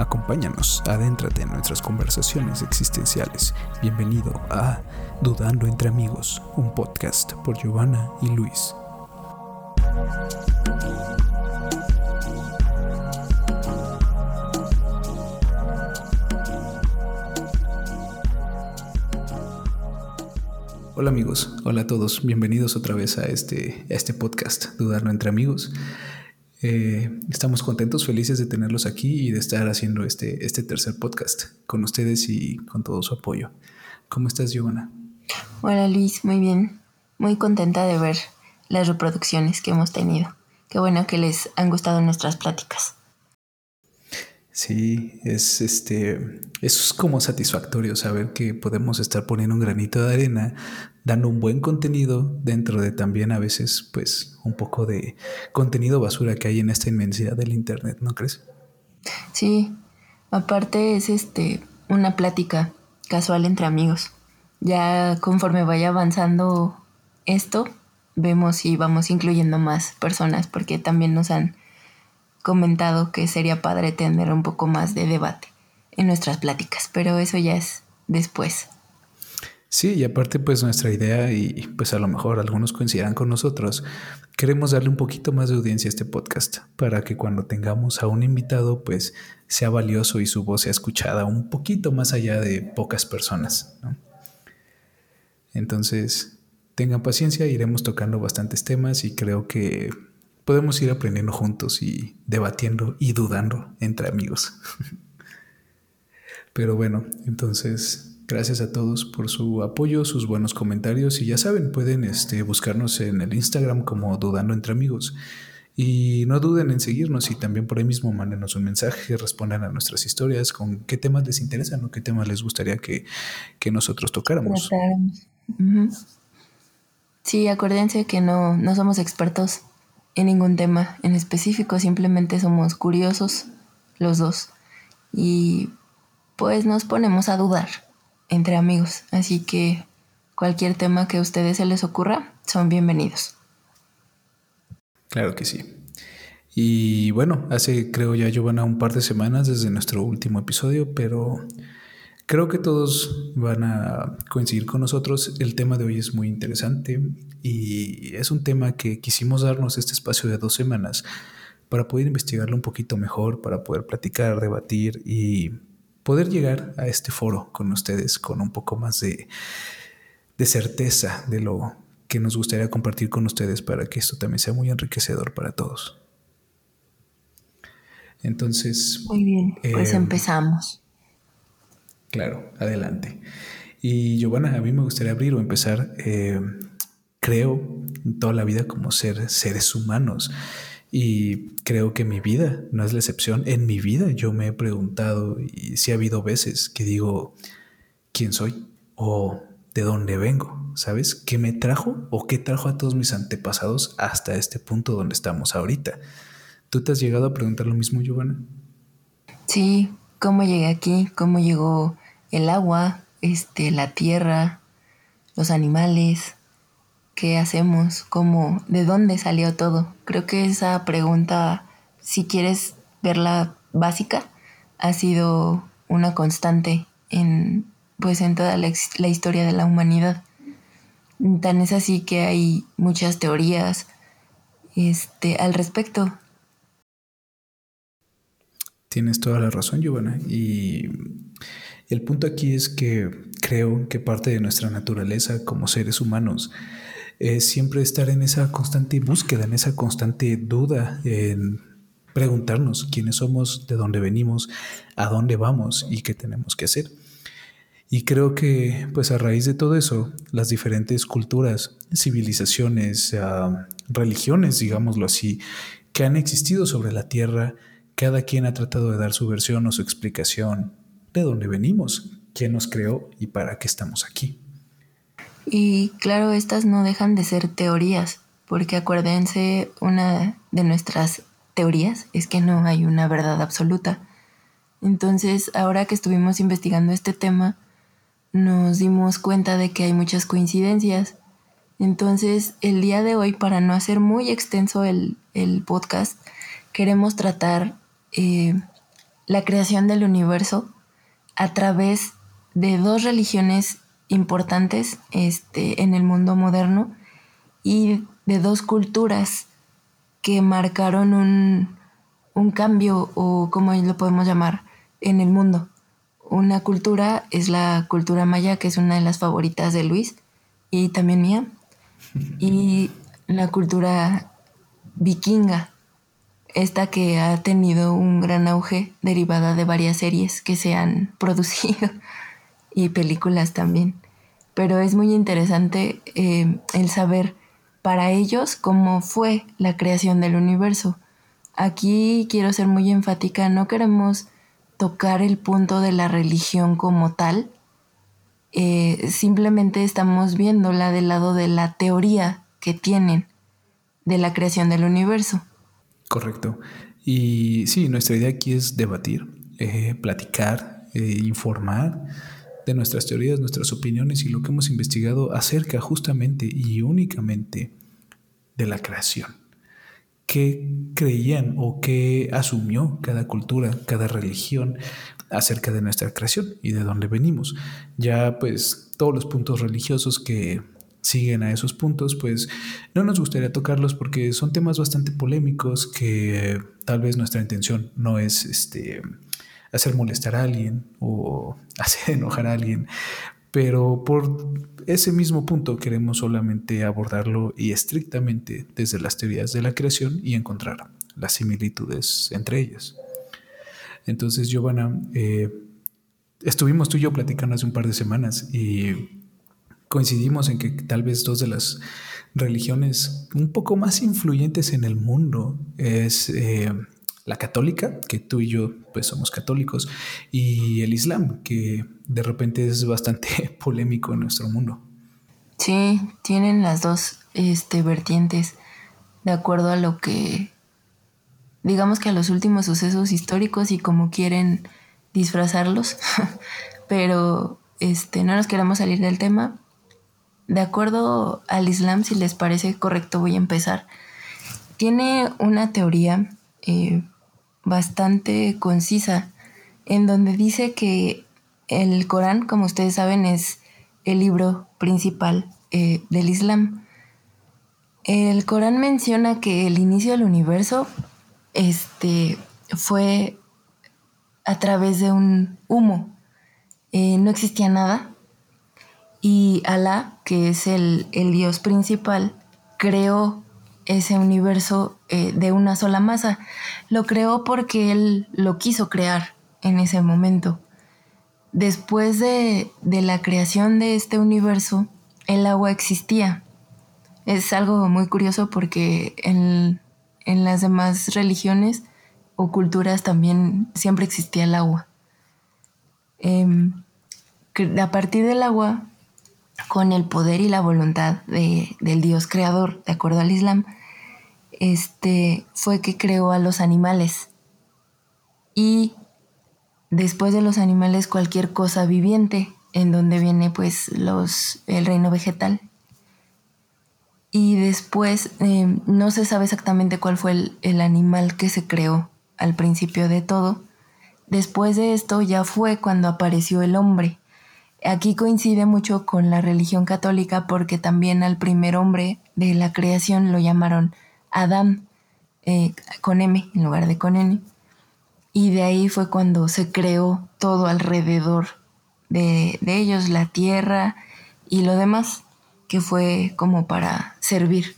Acompáñanos, adéntrate en nuestras conversaciones existenciales. Bienvenido a Dudando entre Amigos, un podcast por Giovanna y Luis. Hola amigos, hola a todos, bienvenidos otra vez a este, a este podcast, Dudando entre Amigos. Eh, estamos contentos, felices de tenerlos aquí y de estar haciendo este, este tercer podcast con ustedes y con todo su apoyo. ¿Cómo estás, Giovanna? Hola, Luis, muy bien. Muy contenta de ver las reproducciones que hemos tenido. Qué bueno que les han gustado nuestras pláticas. Sí, es este, es como satisfactorio saber que podemos estar poniendo un granito de arena, dando un buen contenido dentro de también a veces, pues, un poco de contenido basura que hay en esta inmensidad del internet, ¿no crees? Sí, aparte es este una plática casual entre amigos. Ya conforme vaya avanzando esto, vemos si vamos incluyendo más personas, porque también nos han comentado que sería padre tener un poco más de debate en nuestras pláticas, pero eso ya es después. Sí, y aparte pues nuestra idea, y pues a lo mejor algunos coincidirán con nosotros, queremos darle un poquito más de audiencia a este podcast para que cuando tengamos a un invitado pues sea valioso y su voz sea escuchada un poquito más allá de pocas personas. Entonces, tengan paciencia, iremos tocando bastantes temas y creo que podemos ir aprendiendo juntos y debatiendo y dudando entre amigos. Pero bueno, entonces gracias a todos por su apoyo, sus buenos comentarios y ya saben, pueden este, buscarnos en el Instagram como Dudando entre Amigos. Y no duden en seguirnos y también por ahí mismo mándenos un mensaje, respondan a nuestras historias con qué temas les interesan o qué temas les gustaría que, que nosotros tocáramos. Sí, acuérdense que no, no somos expertos en ningún tema en específico, simplemente somos curiosos los dos y pues nos ponemos a dudar entre amigos, así que cualquier tema que a ustedes se les ocurra son bienvenidos. Claro que sí. Y bueno, hace creo ya Giovanna un par de semanas desde nuestro último episodio, pero Creo que todos van a coincidir con nosotros. El tema de hoy es muy interesante y es un tema que quisimos darnos este espacio de dos semanas para poder investigarlo un poquito mejor, para poder platicar, debatir y poder llegar a este foro con ustedes con un poco más de, de certeza de lo que nos gustaría compartir con ustedes para que esto también sea muy enriquecedor para todos. Entonces... Muy bien, pues eh, empezamos. Claro, adelante. Y Giovanna, a mí me gustaría abrir o empezar, eh, creo, toda la vida como ser seres humanos. Y creo que mi vida no es la excepción. En mi vida yo me he preguntado y si ha habido veces que digo, ¿quién soy? ¿O de dónde vengo? ¿Sabes? ¿Qué me trajo o qué trajo a todos mis antepasados hasta este punto donde estamos ahorita? ¿Tú te has llegado a preguntar lo mismo, Giovanna? Sí, ¿cómo llegué aquí? ¿Cómo llegó el agua, este, la tierra, los animales, qué hacemos, cómo, de dónde salió todo. Creo que esa pregunta, si quieres verla básica, ha sido una constante en, pues, en toda la, la historia de la humanidad. Tan es así que hay muchas teorías este, al respecto. Tienes toda la razón, Giovanna. Y el punto aquí es que creo que parte de nuestra naturaleza como seres humanos es siempre estar en esa constante búsqueda, en esa constante duda, en preguntarnos quiénes somos, de dónde venimos, a dónde vamos y qué tenemos que hacer. Y creo que, pues a raíz de todo eso, las diferentes culturas, civilizaciones, ah, religiones, digámoslo así, que han existido sobre la Tierra, cada quien ha tratado de dar su versión o su explicación de dónde venimos, quién nos creó y para qué estamos aquí. Y claro, estas no dejan de ser teorías, porque acuérdense, una de nuestras teorías es que no hay una verdad absoluta. Entonces, ahora que estuvimos investigando este tema, nos dimos cuenta de que hay muchas coincidencias. Entonces, el día de hoy, para no hacer muy extenso el, podcast, queremos tratar eh, la creación del universo a través de dos religiones importantes este, en el mundo moderno y de dos culturas que marcaron un, un cambio o como lo podemos llamar en el mundo. Una cultura es la cultura maya, que es una de las favoritas de Luis y también mía. Y la cultura vikinga, esta que ha tenido un gran auge derivada de varias series que se han producido y películas también. Pero es muy interesante eh, el saber para ellos cómo fue la creación del universo. Aquí quiero ser muy enfática, no queremos tocar el punto de la religión como tal, eh, simplemente estamos viéndola del lado de la teoría que tienen de la creación del universo. Correcto. Y sí, nuestra idea aquí es debatir, eh, platicar, informar nuestras teorías, nuestras opiniones y lo que hemos investigado acerca justamente y únicamente de la creación. ¿Qué creían o qué asumió cada cultura, cada religión acerca de nuestra creación y de dónde venimos? Ya pues todos los puntos religiosos que siguen a esos puntos, pues no nos gustaría tocarlos porque son temas bastante polémicos que tal vez nuestra intención no es este hacer molestar a alguien o hacer enojar a alguien, pero por ese mismo punto queremos solamente abordarlo y estrictamente desde las teorías de la creación y encontrar las similitudes entre ellas. Entonces, Giovanna, eh, estuvimos tú y yo platicando hace un par de semanas y coincidimos en que tal vez dos de las religiones un poco más influyentes en el mundo es eh, la católica, que tú y yo pues somos católicos, y el islam, que de repente es bastante polémico en nuestro mundo. Sí, tienen las dos este, vertientes de acuerdo a lo que, digamos que a los últimos sucesos históricos y como quieren disfrazarlos, pero este, no nos queremos salir del tema. De acuerdo al Islam, si les parece correcto, voy a empezar. Tiene una teoría eh, bastante concisa en donde dice que el Corán, como ustedes saben, es el libro principal eh, del Islam. El Corán menciona que el inicio del universo este, fue a través de un humo. Eh, no existía nada, y Alá, que es el, dios principal, creó ese universo eh, de una sola masa. Lo creó porque él lo quiso crear en ese momento. Después de, la creación de este universo, el agua existía. Es algo muy curioso porque en, las demás religiones o culturas también siempre existía el agua. Em, a partir del agua con el poder y la voluntad del Dios creador, de acuerdo al Islam, este, fue que creó a los animales. Y después de los animales cualquier cosa viviente, en donde viene pues los, el reino vegetal. Y después eh, no se sabe exactamente cuál fue el, el animal que se creó al principio de todo. Después de esto ya fue cuando apareció el hombre Aquí coincide mucho con la religión católica porque también al primer hombre de la creación lo llamaron Adán, eh, con M en lugar de con N. Y de ahí fue cuando se creó todo alrededor de, ellos, la tierra y lo demás, que fue como para servir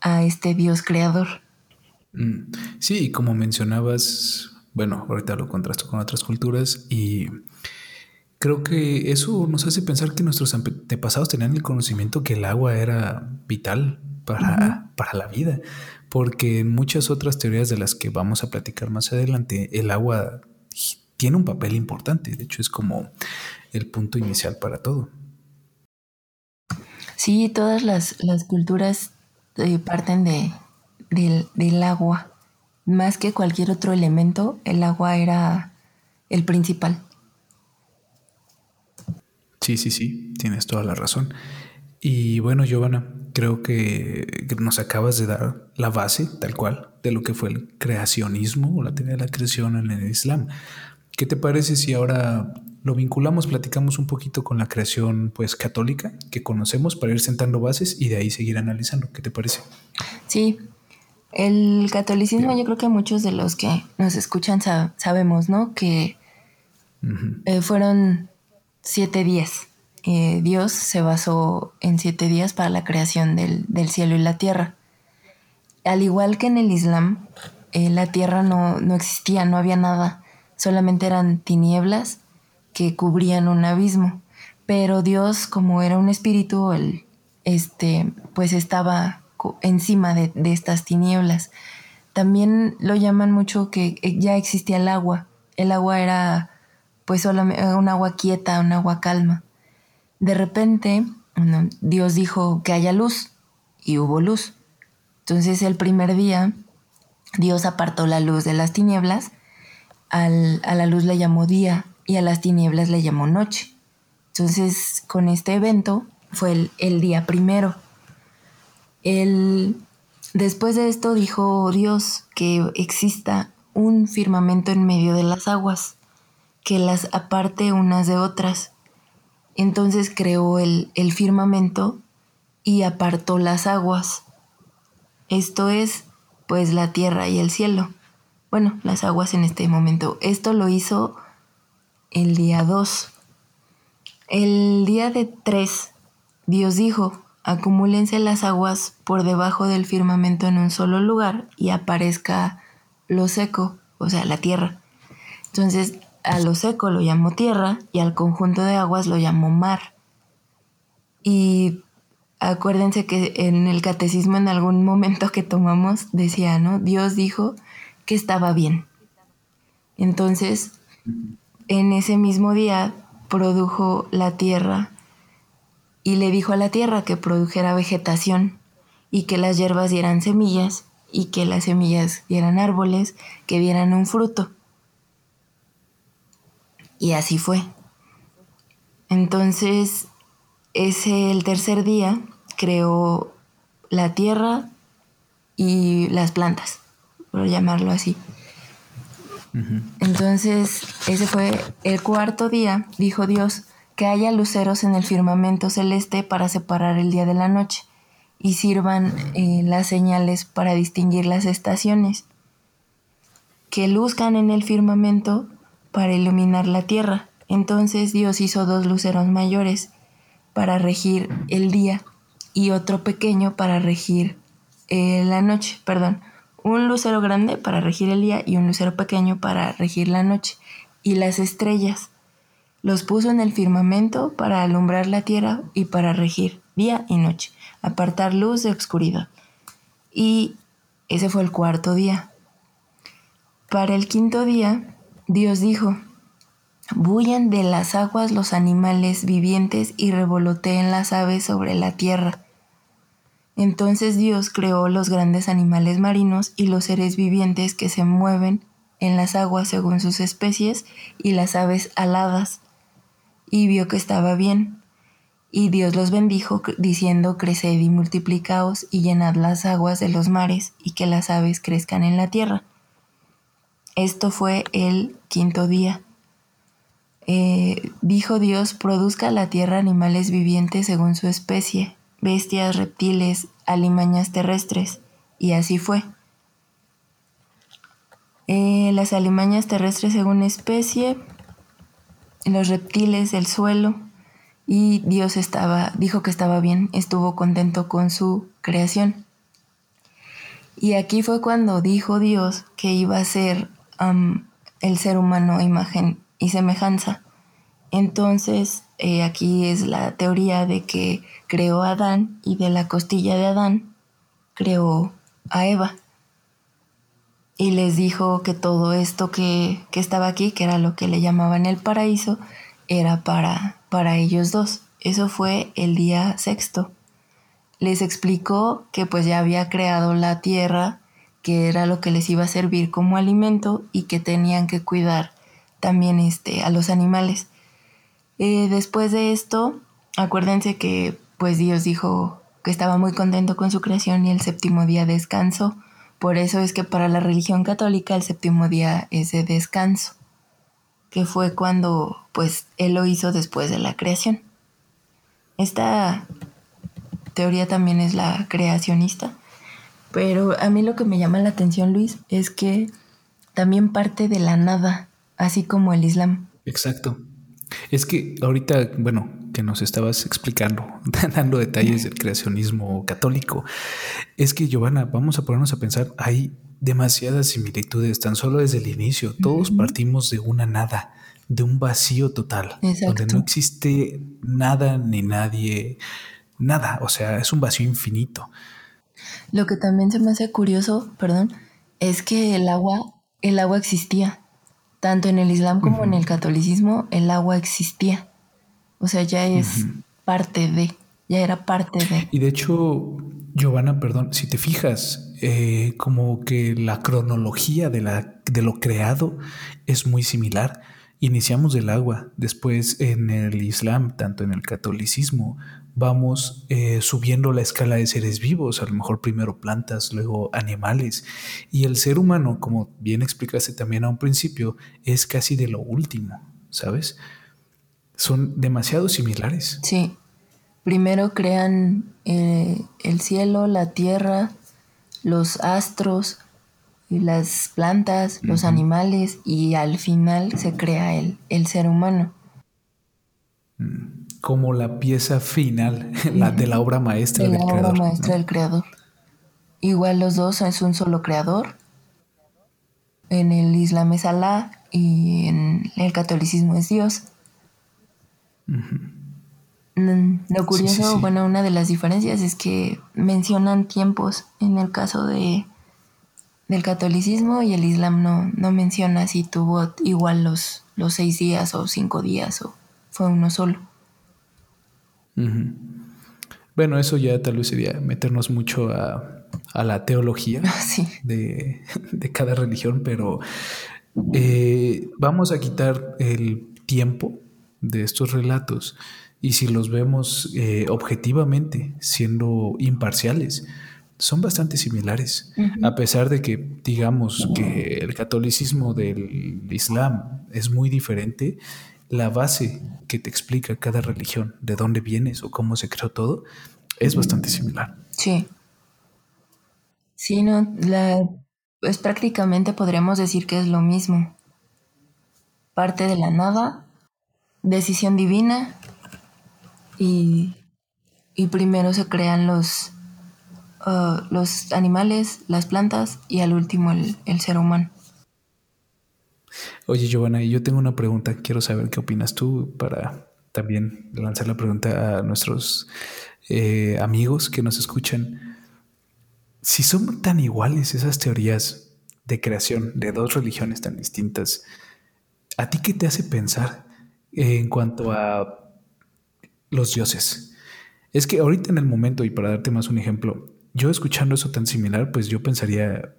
a este Dios creador. Mm, sí, como mencionabas, bueno, ahorita lo contrasto con otras culturas y Creo que eso nos hace pensar que nuestros antepasados tenían el conocimiento que el agua era vital para, para la vida, porque en muchas otras teorías de las que vamos a platicar más adelante, el agua tiene un papel importante, de hecho es como el punto inicial para todo. Sí, todas las, culturas eh, parten de, del agua. Más que cualquier otro elemento, el agua era el principal. Sí, sí, sí, tienes toda la razón. Y bueno, Giovanna, creo que nos acabas de dar la base, tal cual, de lo que fue el creacionismo o la teoría de la creación en el Islam. ¿Qué te parece si ahora lo vinculamos, platicamos un poquito con la creación pues católica que conocemos para ir sentando bases y de ahí seguir analizando? ¿Qué te parece? Sí, el catolicismo yo creo que muchos de los que nos escuchan sabemos, ¿no? Que eh, fueron siete días. Eh, Dios se basó en siete días para la creación del, cielo y la tierra. Al igual que en el Islam, eh, la tierra no, existía, no había nada, solamente eran tinieblas que cubrían un abismo. Pero Dios, como era un espíritu, el, este, pues estaba encima de, estas tinieblas. También lo llaman mucho que eh, ya existía el agua. El agua era pues solamente un agua quieta, un agua calma. De repente Dios dijo que haya luz y hubo luz. Entonces el primer día Dios apartó la luz de las tinieblas, a la luz le llamó día y a las tinieblas le llamó noche. Entonces con este evento fue el, día primero. Después de esto dijo Dios que exista un firmamento en medio de las aguas, que las aparte unas de otras. Entonces creó el, firmamento y apartó las aguas. Esto es, pues, la tierra y el cielo. Bueno, las aguas en este momento. Esto lo hizo el día 2. El día de 3, Dios dijo, acumúlense las aguas por debajo del firmamento en un solo lugar y aparezca lo seco, o sea, la tierra. Entonces, a lo seco lo llamó tierra y al conjunto de aguas lo llamó mar. Y acuérdense que en el catecismo en algún momento que tomamos decía, ¿no? Dios dijo que estaba bien. Entonces, en ese mismo día produjo la tierra y le dijo a la tierra que produjera vegetación y que las hierbas dieran semillas y que las semillas dieran árboles que dieran un fruto. Y así fue. Entonces, ese el tercer día creó la tierra y las plantas, por llamarlo así. Entonces, ese fue el cuarto día, dijo Dios, que haya luceros en el firmamento celeste para separar el día de la noche y sirvan eh, las señales para distinguir las estaciones, que luzcan en el firmamento para iluminar la tierra. Entonces Dios hizo dos luceros mayores para regir el día y otro pequeño para regir eh, la noche, perdón, un lucero grande para regir el día y un lucero pequeño para regir la noche y las estrellas los puso en el firmamento para alumbrar la tierra y para regir día y noche, apartar luz de oscuridad. Y ese fue el cuarto día. Para el quinto día, Dios dijo, Bullan de las aguas los animales vivientes y revoloteen las aves sobre la tierra. Entonces Dios creó los grandes animales marinos y los seres vivientes que se mueven en las aguas según sus especies y las aves aladas y vio que estaba bien. Y Dios los bendijo, diciendo, Creced y multiplicaos y llenad las aguas de los mares, y que las aves crezcan en la tierra. Esto fue el quinto día. Eh, dijo Dios, produzca la tierra animales vivientes según su especie, bestias, reptiles, alimañas terrestres, y así fue. Eh, las alimañas terrestres según especie, los reptiles del suelo y Dios estaba, dijo que estaba bien, estuvo contento con su creación. Y aquí fue cuando dijo Dios que iba a ser el ser humano imagen y semejanza. Entonces, eh, aquí es la teoría de que creó a Adán y de la costilla de Adán creó a Eva y les dijo que todo esto que, estaba aquí, que era lo que le llamaban el paraíso, era para, para ellos dos. Eso fue el día sexto. Les explicó que pues ya había creado la tierra, que era lo que les iba a servir como alimento y que tenían que cuidar también este, a los animales. Eh, después de esto, acuérdense que pues Dios dijo que estaba muy contento con su creación y el séptimo día descanso. Por eso es que para la religión católica el séptimo día es de descanso, que fue cuando pues él lo hizo después de la creación. Esta teoría también es la creacionista, pero a mí lo que me llama la atención, Luis, es que también parte de la nada, así como el Islam. Exacto. Es que ahorita, bueno, que nos estabas explicando, dando detalles del creacionismo católico, es que Giovanna, vamos a ponernos a pensar, hay demasiadas similitudes, tan solo desde el inicio, todos partimos de una nada, de un vacío total, donde no existe nada ni nadie, nada, o sea, es un vacío infinito. Lo que también se me hace curioso, perdón, es que el agua, el agua existía. Tanto en el Islam como en el catolicismo, el agua existía. O sea, ya es parte de, ya era parte de. Y de hecho, Giovanna, perdón, si te fijas, eh, como que la cronología de, la, de lo creado es muy similar. Iniciamos del agua, después en el Islam, tanto en el catolicismo, vamos eh, subiendo la escala de seres vivos, a lo mejor primero plantas, luego animales. Y el ser humano, como bien explicaste también a un principio, es casi de lo último, ¿sabes? Son demasiado similares. Sí. Primero crean eh, el cielo, la tierra, los astros, las plantas, los animales y al final se crea el, el ser humano. Mm como la pieza final la de la obra maestra de del la obra maestra del creador. Igual los dos es un solo creador. En el Islam es Alá y en el catolicismo es Dios. Mm, lo curioso, bueno, una de las diferencias es que mencionan tiempos en el caso de del catolicismo y el Islam no, no menciona si tuvo igual los, los seis días o cinco días o fue uno solo. Bueno, eso ya tal vez sería meternos mucho a, la teología de, cada religión, pero eh, vamos a quitar el tiempo de estos relatos. Y si los vemos eh, objetivamente, siendo imparciales, son bastante similares, a pesar de que digamos que el catolicismo del Islam es muy diferente la base que te explica cada religión, de dónde vienes o cómo se creó todo, es bastante similar. Sí. Sí, no, la, pues prácticamente podríamos decir que es lo mismo. Parte de la nada, decisión divina y, y primero se crean los, uh, los animales, las plantas y al último el ser humano. Oye, Giovanna, yo tengo una pregunta. Quiero saber qué opinas tú para también lanzar la pregunta a nuestros eh, amigos que nos escuchan. Si son tan iguales esas teorías de creación de dos religiones tan distintas, ¿a ti qué te hace pensar en cuanto a los dioses? Es que ahorita en el momento, y para darte más un ejemplo, yo escuchando eso tan similar, pues yo pensaría,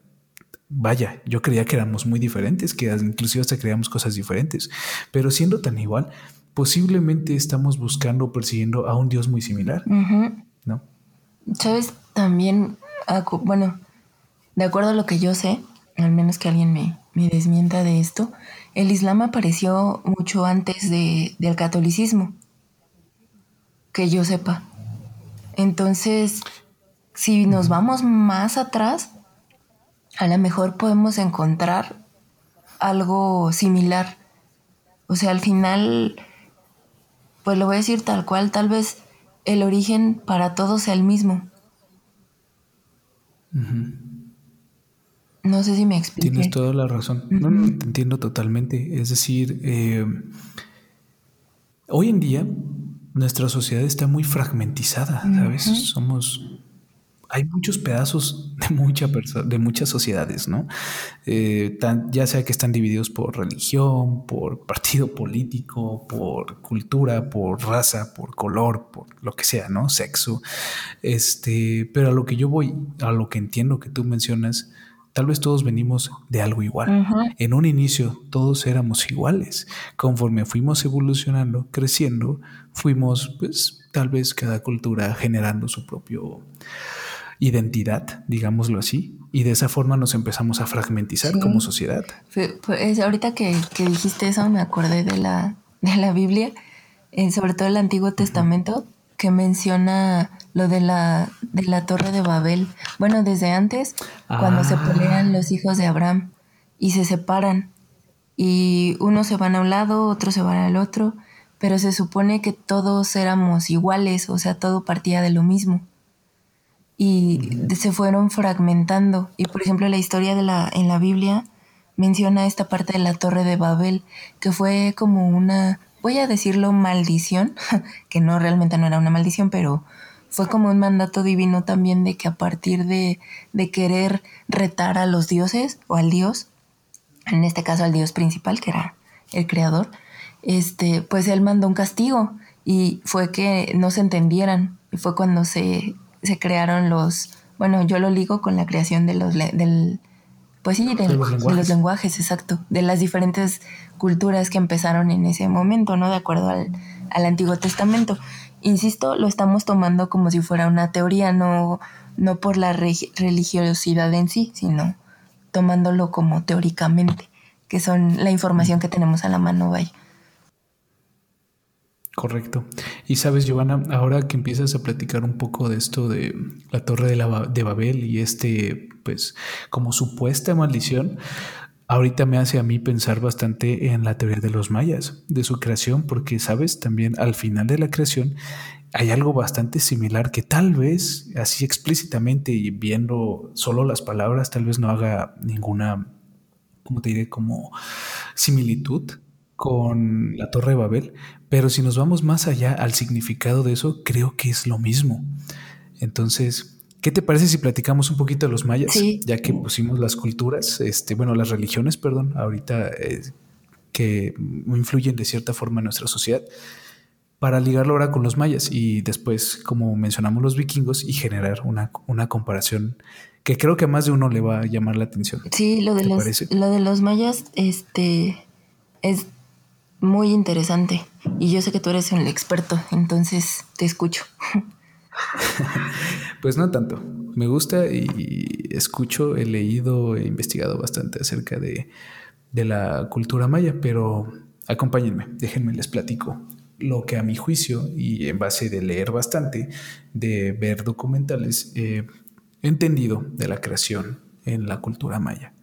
vaya, yo creía que éramos muy diferentes, que inclusive hasta creíamos cosas diferentes, pero siendo tan igual, posiblemente estamos buscando o persiguiendo a un Dios muy similar, ¿no? Sabes, también, bueno, de acuerdo a lo que yo sé, al menos que alguien me, me desmienta de esto, el Islam apareció mucho antes de, del catolicismo, que yo sepa. Entonces, si nos vamos más atrás, a lo mejor podemos encontrar algo similar. O sea, al final, pues lo voy a decir tal cual, tal vez el origen para todos sea el mismo. No sé si me explico. Tienes toda la razón. No, no, te entiendo totalmente. Es decir, eh, hoy en día nuestra sociedad está muy fragmentizada, ¿sabes? Somos hay muchos pedazos de, mucha de muchas sociedades, ¿no? Eh, ya sea que están divididos por religión, por partido político, por cultura, por raza, por color, por lo que sea, ¿no? Sexo. Este, pero a lo que yo voy, a lo que entiendo que tú mencionas, Tal vez todos venimos de algo igual. En un inicio todos éramos iguales. Conforme fuimos evolucionando, creciendo, fuimos, pues, tal vez cada cultura generando su propio identidad, digámoslo así, y de esa forma nos empezamos a fragmentizar como sociedad. Pues, ahorita que, dijiste eso me acordé de la, de la Biblia, eh, sobre todo el Antiguo Testamento, que menciona lo de la, de la torre de Babel. Bueno, desde antes, cuando se ah. pelean los hijos de Abraham y se separan y unos se van a un lado, otros se van al otro, pero se supone que todos éramos iguales, o sea, todo partía de lo mismo. Y se fueron fragmentando. Y por ejemplo, la historia de la, en la Biblia menciona esta parte de la torre de Babel, que fue como una voy a decirlo maldición, que no realmente no era una maldición, pero fue como un mandato divino también de que a partir de, de querer retar a los dioses o al dios, en este caso al dios principal, que era el creador, este, pues él mandó un castigo y fue que no se entendieran. Y fue cuando se, se crearon los, bueno, yo lo ligo con la creación de los, del, pues sí, de, los lenguajes, exacto, de las diferentes culturas que empezaron en ese momento, ¿no? De acuerdo al, Antiguo Testamento. Insisto, lo estamos tomando como si fuera una teoría, no, no por la religiosidad en sí, sino tomándolo como teóricamente, que son la información que tenemos a la mano, vaya. Correcto. Y sabes, Giovanna, ahora que empiezas a platicar un poco de esto de la Torre de, la, Babel y este, pues, como supuesta maldición, ahorita me hace a mí pensar bastante en la teoría de los mayas, de su creación, porque, sabes, también al final de la creación hay algo bastante similar que tal vez, así explícitamente y viendo solo las palabras, tal vez no haga ninguna, ¿cómo te diré? Como similitud con la Torre de Babel, pero si nos vamos más allá al significado de eso, creo que es lo mismo. Entonces, ¿qué te parece si platicamos un poquito de los mayas? Ya que pusimos las culturas, este, bueno, las religiones, perdón, ahorita eh, que influyen de cierta forma en nuestra sociedad, para ligarlo ahora con los mayas y después, como mencionamos los vikingos, y generar una, una comparación que creo que a más de uno le va a llamar la atención. Sí, lo de, los, lo de los mayas, este, es muy interesante. Y yo sé que tú eres el experto, entonces te escucho. pues no tanto. Me gusta y escucho, he leído, he investigado bastante acerca de, de la cultura maya, pero acompáñenme, déjenme les platico lo que a mi juicio y en base de leer bastante, de ver documentales, he entendido de la creación en la cultura maya.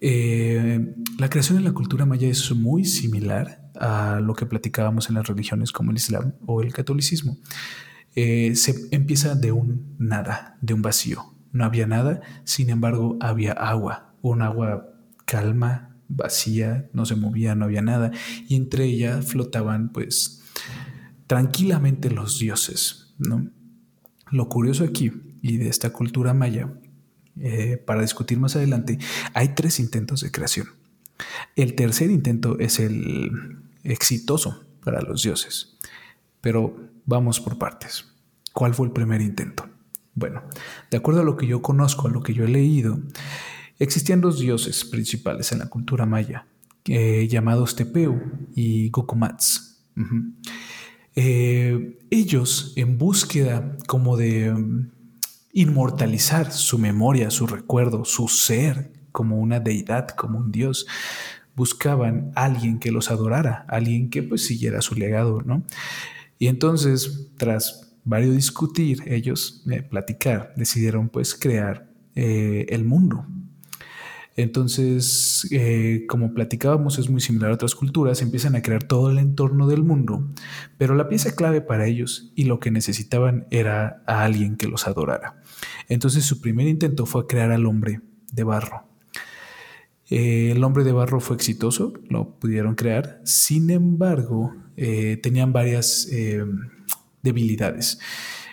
Eh, la creación en la cultura maya es muy similar a lo que platicábamos en las religiones como el Islam o el catolicismo. Eh, se empieza de un nada, de un vacío. No había nada, sin embargo había agua, un agua calma, vacía, no se movía, no había nada, y entre ella flotaban pues tranquilamente los dioses. ¿no? Lo curioso aquí y de esta cultura maya eh, para discutir más adelante, hay tres intentos de creación. El tercer intento es el exitoso para los dioses. Pero vamos por partes. ¿Cuál fue el primer intento? Bueno, de acuerdo a lo que yo conozco, a lo que yo he leído, existían dos dioses principales en la cultura maya, eh, llamados Tepeu y Gokumats. Eh, ellos, en búsqueda como de inmortalizar su memoria, su recuerdo, su ser como una deidad, como un dios. Buscaban alguien que los adorara, alguien que pues siguiera su legado, ¿no? Y entonces, tras varios discutir, ellos, eh, platicar, decidieron pues crear eh, el mundo, entonces, eh, como platicábamos, es muy similar a otras culturas, empiezan a crear todo el entorno del mundo, pero la pieza clave para ellos y lo que necesitaban era a alguien que los adorara. Entonces su primer intento fue crear al hombre de barro. Eh, el hombre de barro fue exitoso, lo pudieron crear, sin embargo, eh, tenían varias debilidades.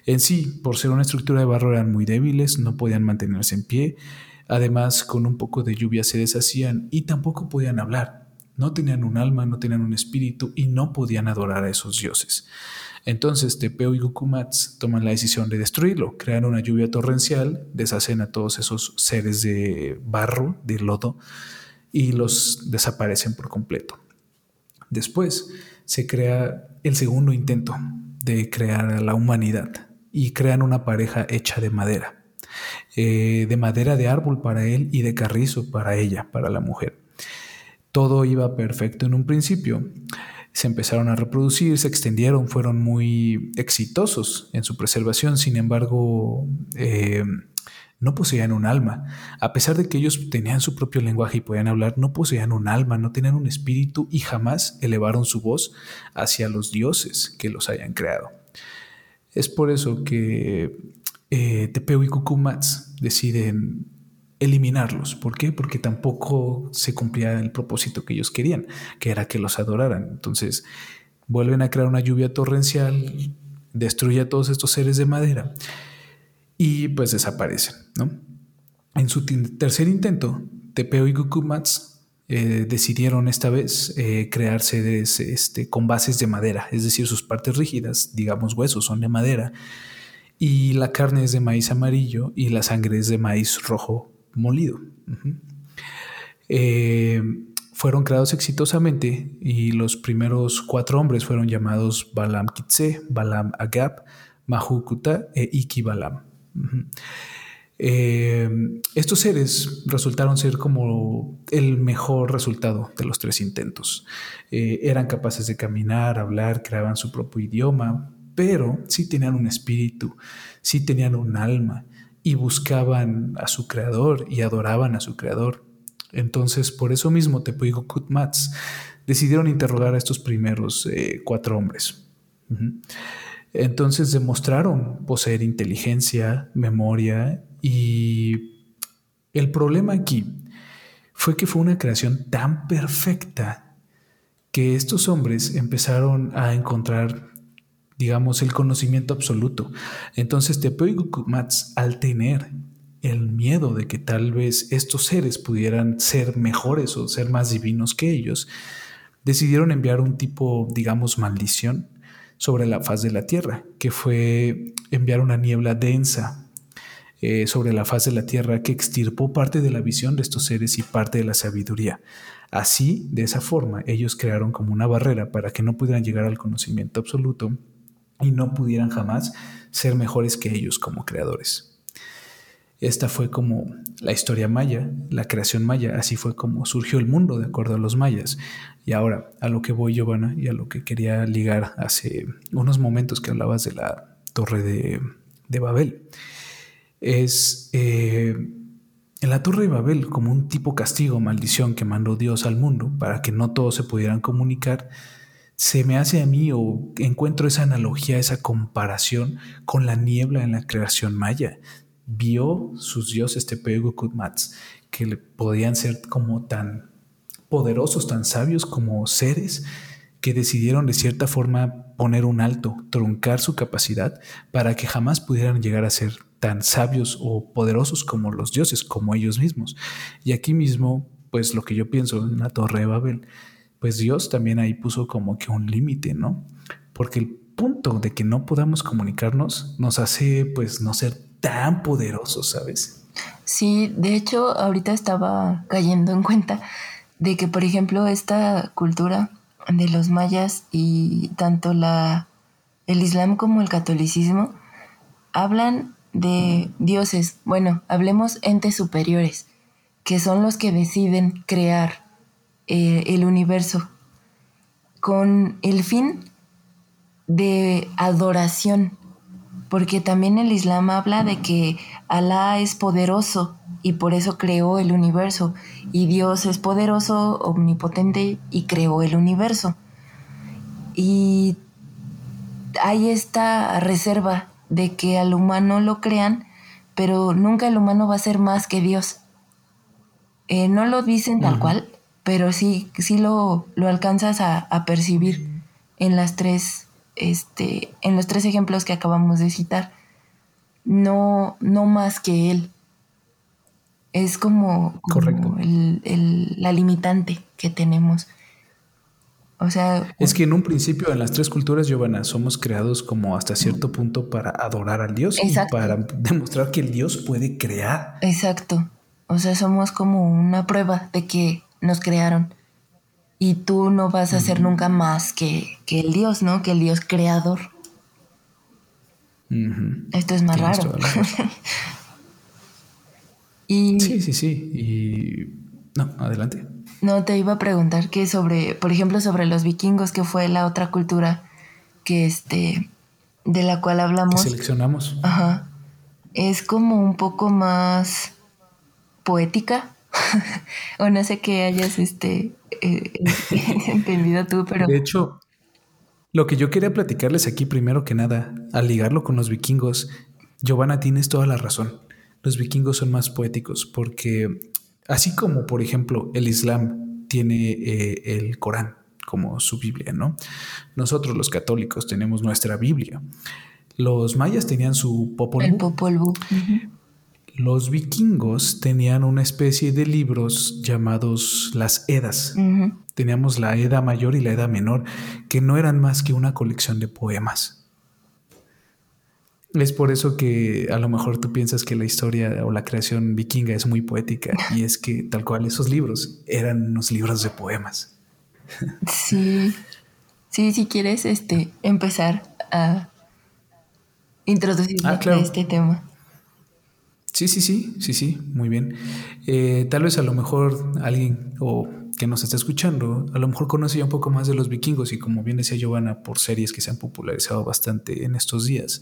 En sí, por ser una estructura de barro, eran muy débiles, no podían mantenerse en pie, Además, con un poco de lluvia se deshacían y tampoco podían hablar. no tenían un alma, no tenían un espíritu y no podían adorar a esos dioses. Entonces Tepeo y Gukumats toman la decisión de destruirlo, crean una lluvia torrencial, deshacen a todos esos seres de barro, de lodo, y los desaparecen por completo. Después se crea el segundo intento de crear a la humanidad y crean una pareja hecha de madera, eh, de madera de árbol para él y de carrizo para ella, para la mujer. Todo iba perfecto en un principio. Se empezaron a reproducir, se extendieron, fueron muy exitosos en su preservación, sin embargo, eh, no poseían un alma. A pesar de que ellos tenían su propio lenguaje y podían hablar, no poseían un alma, no tenían un espíritu y jamás elevaron su voz hacia los dioses que los hayan creado. Es por eso que eh, y Cucumats deciden eliminarlos. ¿Por qué? Porque tampoco se cumplía el propósito que ellos querían, que era que los adoraran. Entonces vuelven a crear una lluvia torrencial, destruye a todos estos seres de madera y pues desaparecen. ¿no? En su tercer intento, Tepeo y Gukumats eh, decidieron esta vez eh, crearse este, con bases de madera, es decir, sus partes rígidas, digamos huesos, son de madera, y la carne es de maíz amarillo y la sangre es de maíz rojo molido. Eh, fueron creados exitosamente y los primeros cuatro hombres fueron llamados Balam Kitse, Balam Agap, Mahukuta e Iki Balam. Eh, estos seres resultaron ser como el mejor resultado de los tres intentos. Eh, eran capaces de caminar, hablar, creaban su propio idioma, pero sí tenían un espíritu, sí tenían un alma y buscaban a su creador y adoraban a su creador. Entonces, por eso mismo Tepuigo Kutmats decidieron interrogar a estos primeros eh, cuatro hombres. Entonces demostraron poseer inteligencia, memoria y el problema aquí fue que fue una creación tan perfecta que estos hombres empezaron a encontrar digamos, el conocimiento absoluto. Entonces Gukumats, al tener el miedo de que tal vez estos seres pudieran ser mejores o ser más divinos que ellos, decidieron enviar un tipo, digamos, maldición sobre la faz de la tierra, que fue enviar una niebla densa eh, sobre la faz de la tierra que extirpó parte de la visión de estos seres y parte de la sabiduría. Así, de esa forma, ellos crearon como una barrera para que no pudieran llegar al conocimiento absoluto y no pudieran jamás ser mejores que ellos como creadores. Esta fue como la historia maya, la creación maya, así fue como surgió el mundo de acuerdo a los mayas. Y ahora, a lo que voy, Giovanna, y a lo que quería ligar hace unos momentos que hablabas de la torre de, Babel, es eh, en la torre de Babel como un tipo castigo, maldición que mandó Dios al mundo para que no todos se pudieran comunicar, se me hace a mí o encuentro esa analogía, esa comparación con la niebla en la creación maya. Vio sus dioses Tepego Kutmats que podían ser como tan poderosos, tan sabios como seres que decidieron de cierta forma poner un alto, truncar su capacidad para que jamás pudieran llegar a ser tan sabios o poderosos como los dioses, como ellos mismos. Y aquí mismo, pues lo que yo pienso en la Torre de Babel pues Dios también ahí puso como que un límite, ¿no? Porque el punto de que no podamos comunicarnos nos hace pues no ser tan poderosos, ¿sabes? Sí, de hecho ahorita estaba cayendo en cuenta de que por ejemplo esta cultura de los mayas y tanto la el islam como el catolicismo hablan de dioses, bueno, hablemos entes superiores, que son los que deciden crear eh, el universo con el fin de adoración, porque también el Islam habla de que Alá es poderoso y por eso creó el universo, y Dios es poderoso, omnipotente y creó el universo. Y hay esta reserva de que al humano lo crean, pero nunca el humano va a ser más que Dios. Eh, no lo dicen tal cual, pero sí, sí lo, lo alcanzas a, percibir en las tres, este, en los tres ejemplos que acabamos de citar. No, no más que él. Es como, Correcto. la limitante que tenemos O sea... Es que en un principio en las tres culturas, Giovanna, somos creados como hasta cierto punto para adorar al Dios y para demostrar que el Dios puede crear. Exacto. O sea, somos como una prueba de que nos crearon. Y tú no vas a ser nunca más que, el Dios, ¿no? Que el Dios creador. Esto es más raro. y... Sí, sí, sí. Y... No, adelante. No, te iba a preguntar que sobre, por ejemplo, sobre los vikingos, que fue la otra cultura que este, de la cual hablamos. seleccionamos. Ajá. Es como un poco más poética. o no sé qué hayas este, eh, entendido tú, pero. De hecho, lo que yo quería platicarles aquí, primero que nada, al ligarlo con los vikingos, Giovanna, tienes toda la razón. Los vikingos son más poéticos porque Así como, por ejemplo, el Islam tiene eh, el Corán como su Biblia, ¿no? Nosotros los católicos tenemos nuestra Biblia. Los mayas tenían su Popol Vuh. Popol Vuh. Los vikingos tenían una especie de libros llamados las Edas. Teníamos la Edad Mayor y la Edad Menor, que no eran más que una colección de poemas. Es por eso que a lo mejor tú piensas que la historia o la creación vikinga es muy poética y es que tal cual esos libros eran unos libros de poemas. Sí, sí, si quieres este, empezar a introducir ah, este tema. Sí, sí, sí, sí, sí, muy bien. Eh, tal vez a lo mejor alguien o que nos está escuchando, a lo mejor conoce ya un poco más de los vikingos y como bien decía Giovanna, por series que se han popularizado bastante en estos días.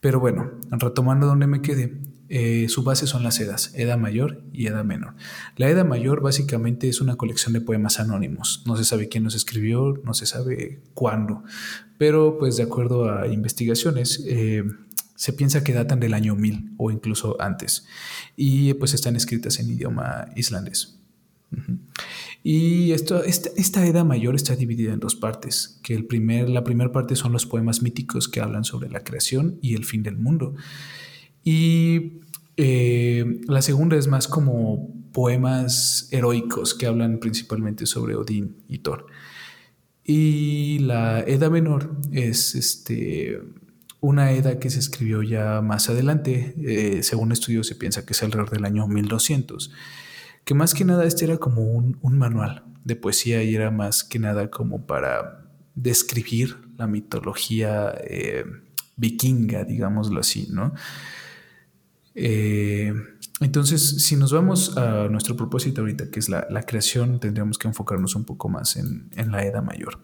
Pero bueno, retomando donde me quedé, eh, su base son las edas, Edad Mayor y Edad Menor. La Edad Mayor básicamente es una colección de poemas anónimos. No se sabe quién los escribió, no se sabe cuándo, pero pues de acuerdo a investigaciones, eh, se piensa que datan del año 1000 o incluso antes y pues están escritas en idioma islandés. Y esto, esta, edad mayor está dividida en dos partes, que el primer, la primera parte son los poemas míticos que hablan sobre la creación y el fin del mundo. Y eh, la segunda es más como poemas heroicos que hablan principalmente sobre Odín y Thor. Y la Edad Menor es este, una edad que se escribió ya más adelante, eh, según estudios se piensa que es alrededor del año 1200 que más que nada este era como un, manual de poesía y era más que nada como para describir la mitología eh, vikinga, digámoslo así, ¿no? Eh, entonces, si nos vamos a nuestro propósito ahorita, que es la, creación, tendríamos que enfocarnos un poco más en, la Edad Mayor.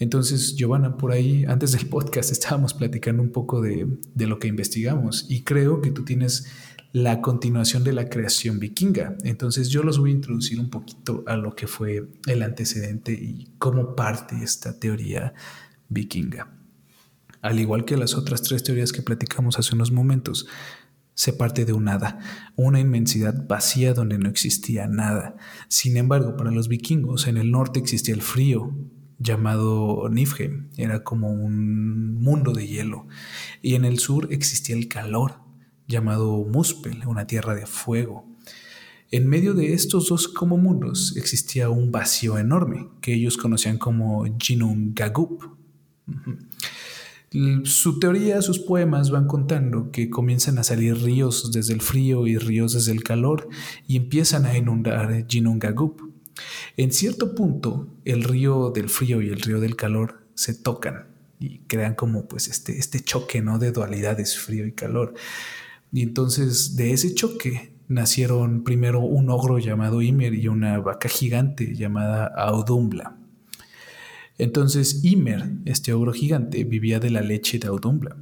Entonces, Giovanna, por ahí, antes del podcast, estábamos platicando un poco de, lo que investigamos y creo que tú tienes la continuación de la creación vikinga. Entonces yo los voy a introducir un poquito a lo que fue el antecedente y cómo parte esta teoría vikinga. Al igual que las otras tres teorías que platicamos hace unos momentos, se parte de un nada, una inmensidad vacía donde no existía nada. Sin embargo, para los vikingos en el norte existía el frío, llamado Niflheim, era como un mundo de hielo, y en el sur existía el calor, llamado Muspel, una tierra de fuego. En medio de estos dos como mundos existía un vacío enorme que ellos conocían como Ginnungagap. Su teoría, sus poemas van contando que comienzan a salir ríos desde el frío y ríos desde el calor y empiezan a inundar Ginnungagap. En cierto punto, el río del frío y el río del calor se tocan y crean como pues este, este choque ¿no? de dualidades frío y calor. Y entonces de ese choque nacieron primero un ogro llamado Ymer y una vaca gigante llamada Audumbla. Entonces Ymer, este ogro gigante, vivía de la leche de Audumbla.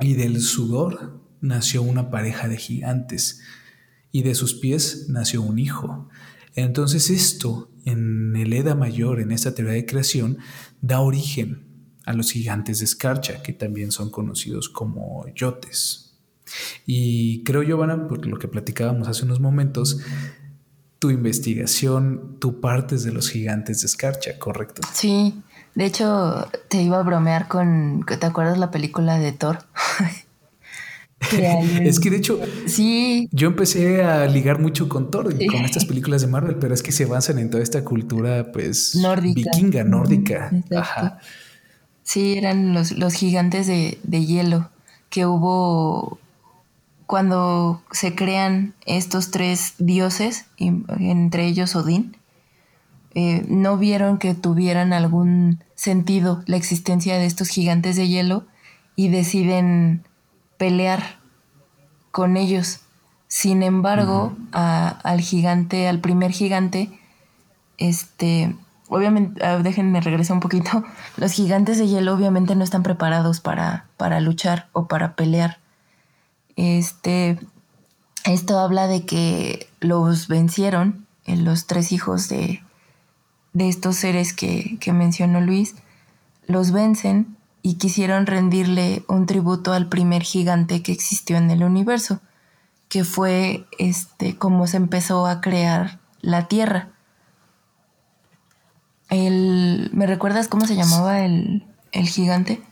Y del sudor nació una pareja de gigantes. Y de sus pies nació un hijo. Entonces esto, en el Edad Mayor, en esta teoría de creación, da origen a los gigantes de escarcha, que también son conocidos como yotes. Y creo, Giovanna, por lo que platicábamos hace unos momentos, tu investigación, tú partes de los gigantes de escarcha, ¿correcto? Sí, de hecho te iba a bromear con, ¿te acuerdas la película de Thor? es que de hecho, sí. yo empecé a ligar mucho con Thor, y con estas películas de Marvel, pero es que se basan en toda esta cultura, pues, nórdica. vikinga, nórdica. Ajá. Sí, eran los, los gigantes de, hielo que hubo cuando se crean estos tres dioses, entre ellos Odín, eh, no vieron que tuvieran algún sentido la existencia de estos gigantes de hielo y deciden pelear con ellos. Sin embargo, al gigante, al primer gigante, este, obviamente, déjenme regresar un poquito, los gigantes de hielo obviamente no están preparados para, para luchar o para pelear. Este, esto habla de que los vencieron, eh, los tres hijos de, de estos seres que, que mencionó Luis, los vencen y quisieron rendirle un tributo al primer gigante que existió en el universo, que fue este como se empezó a crear la Tierra. El, ¿Me recuerdas cómo se llamaba el, gigante?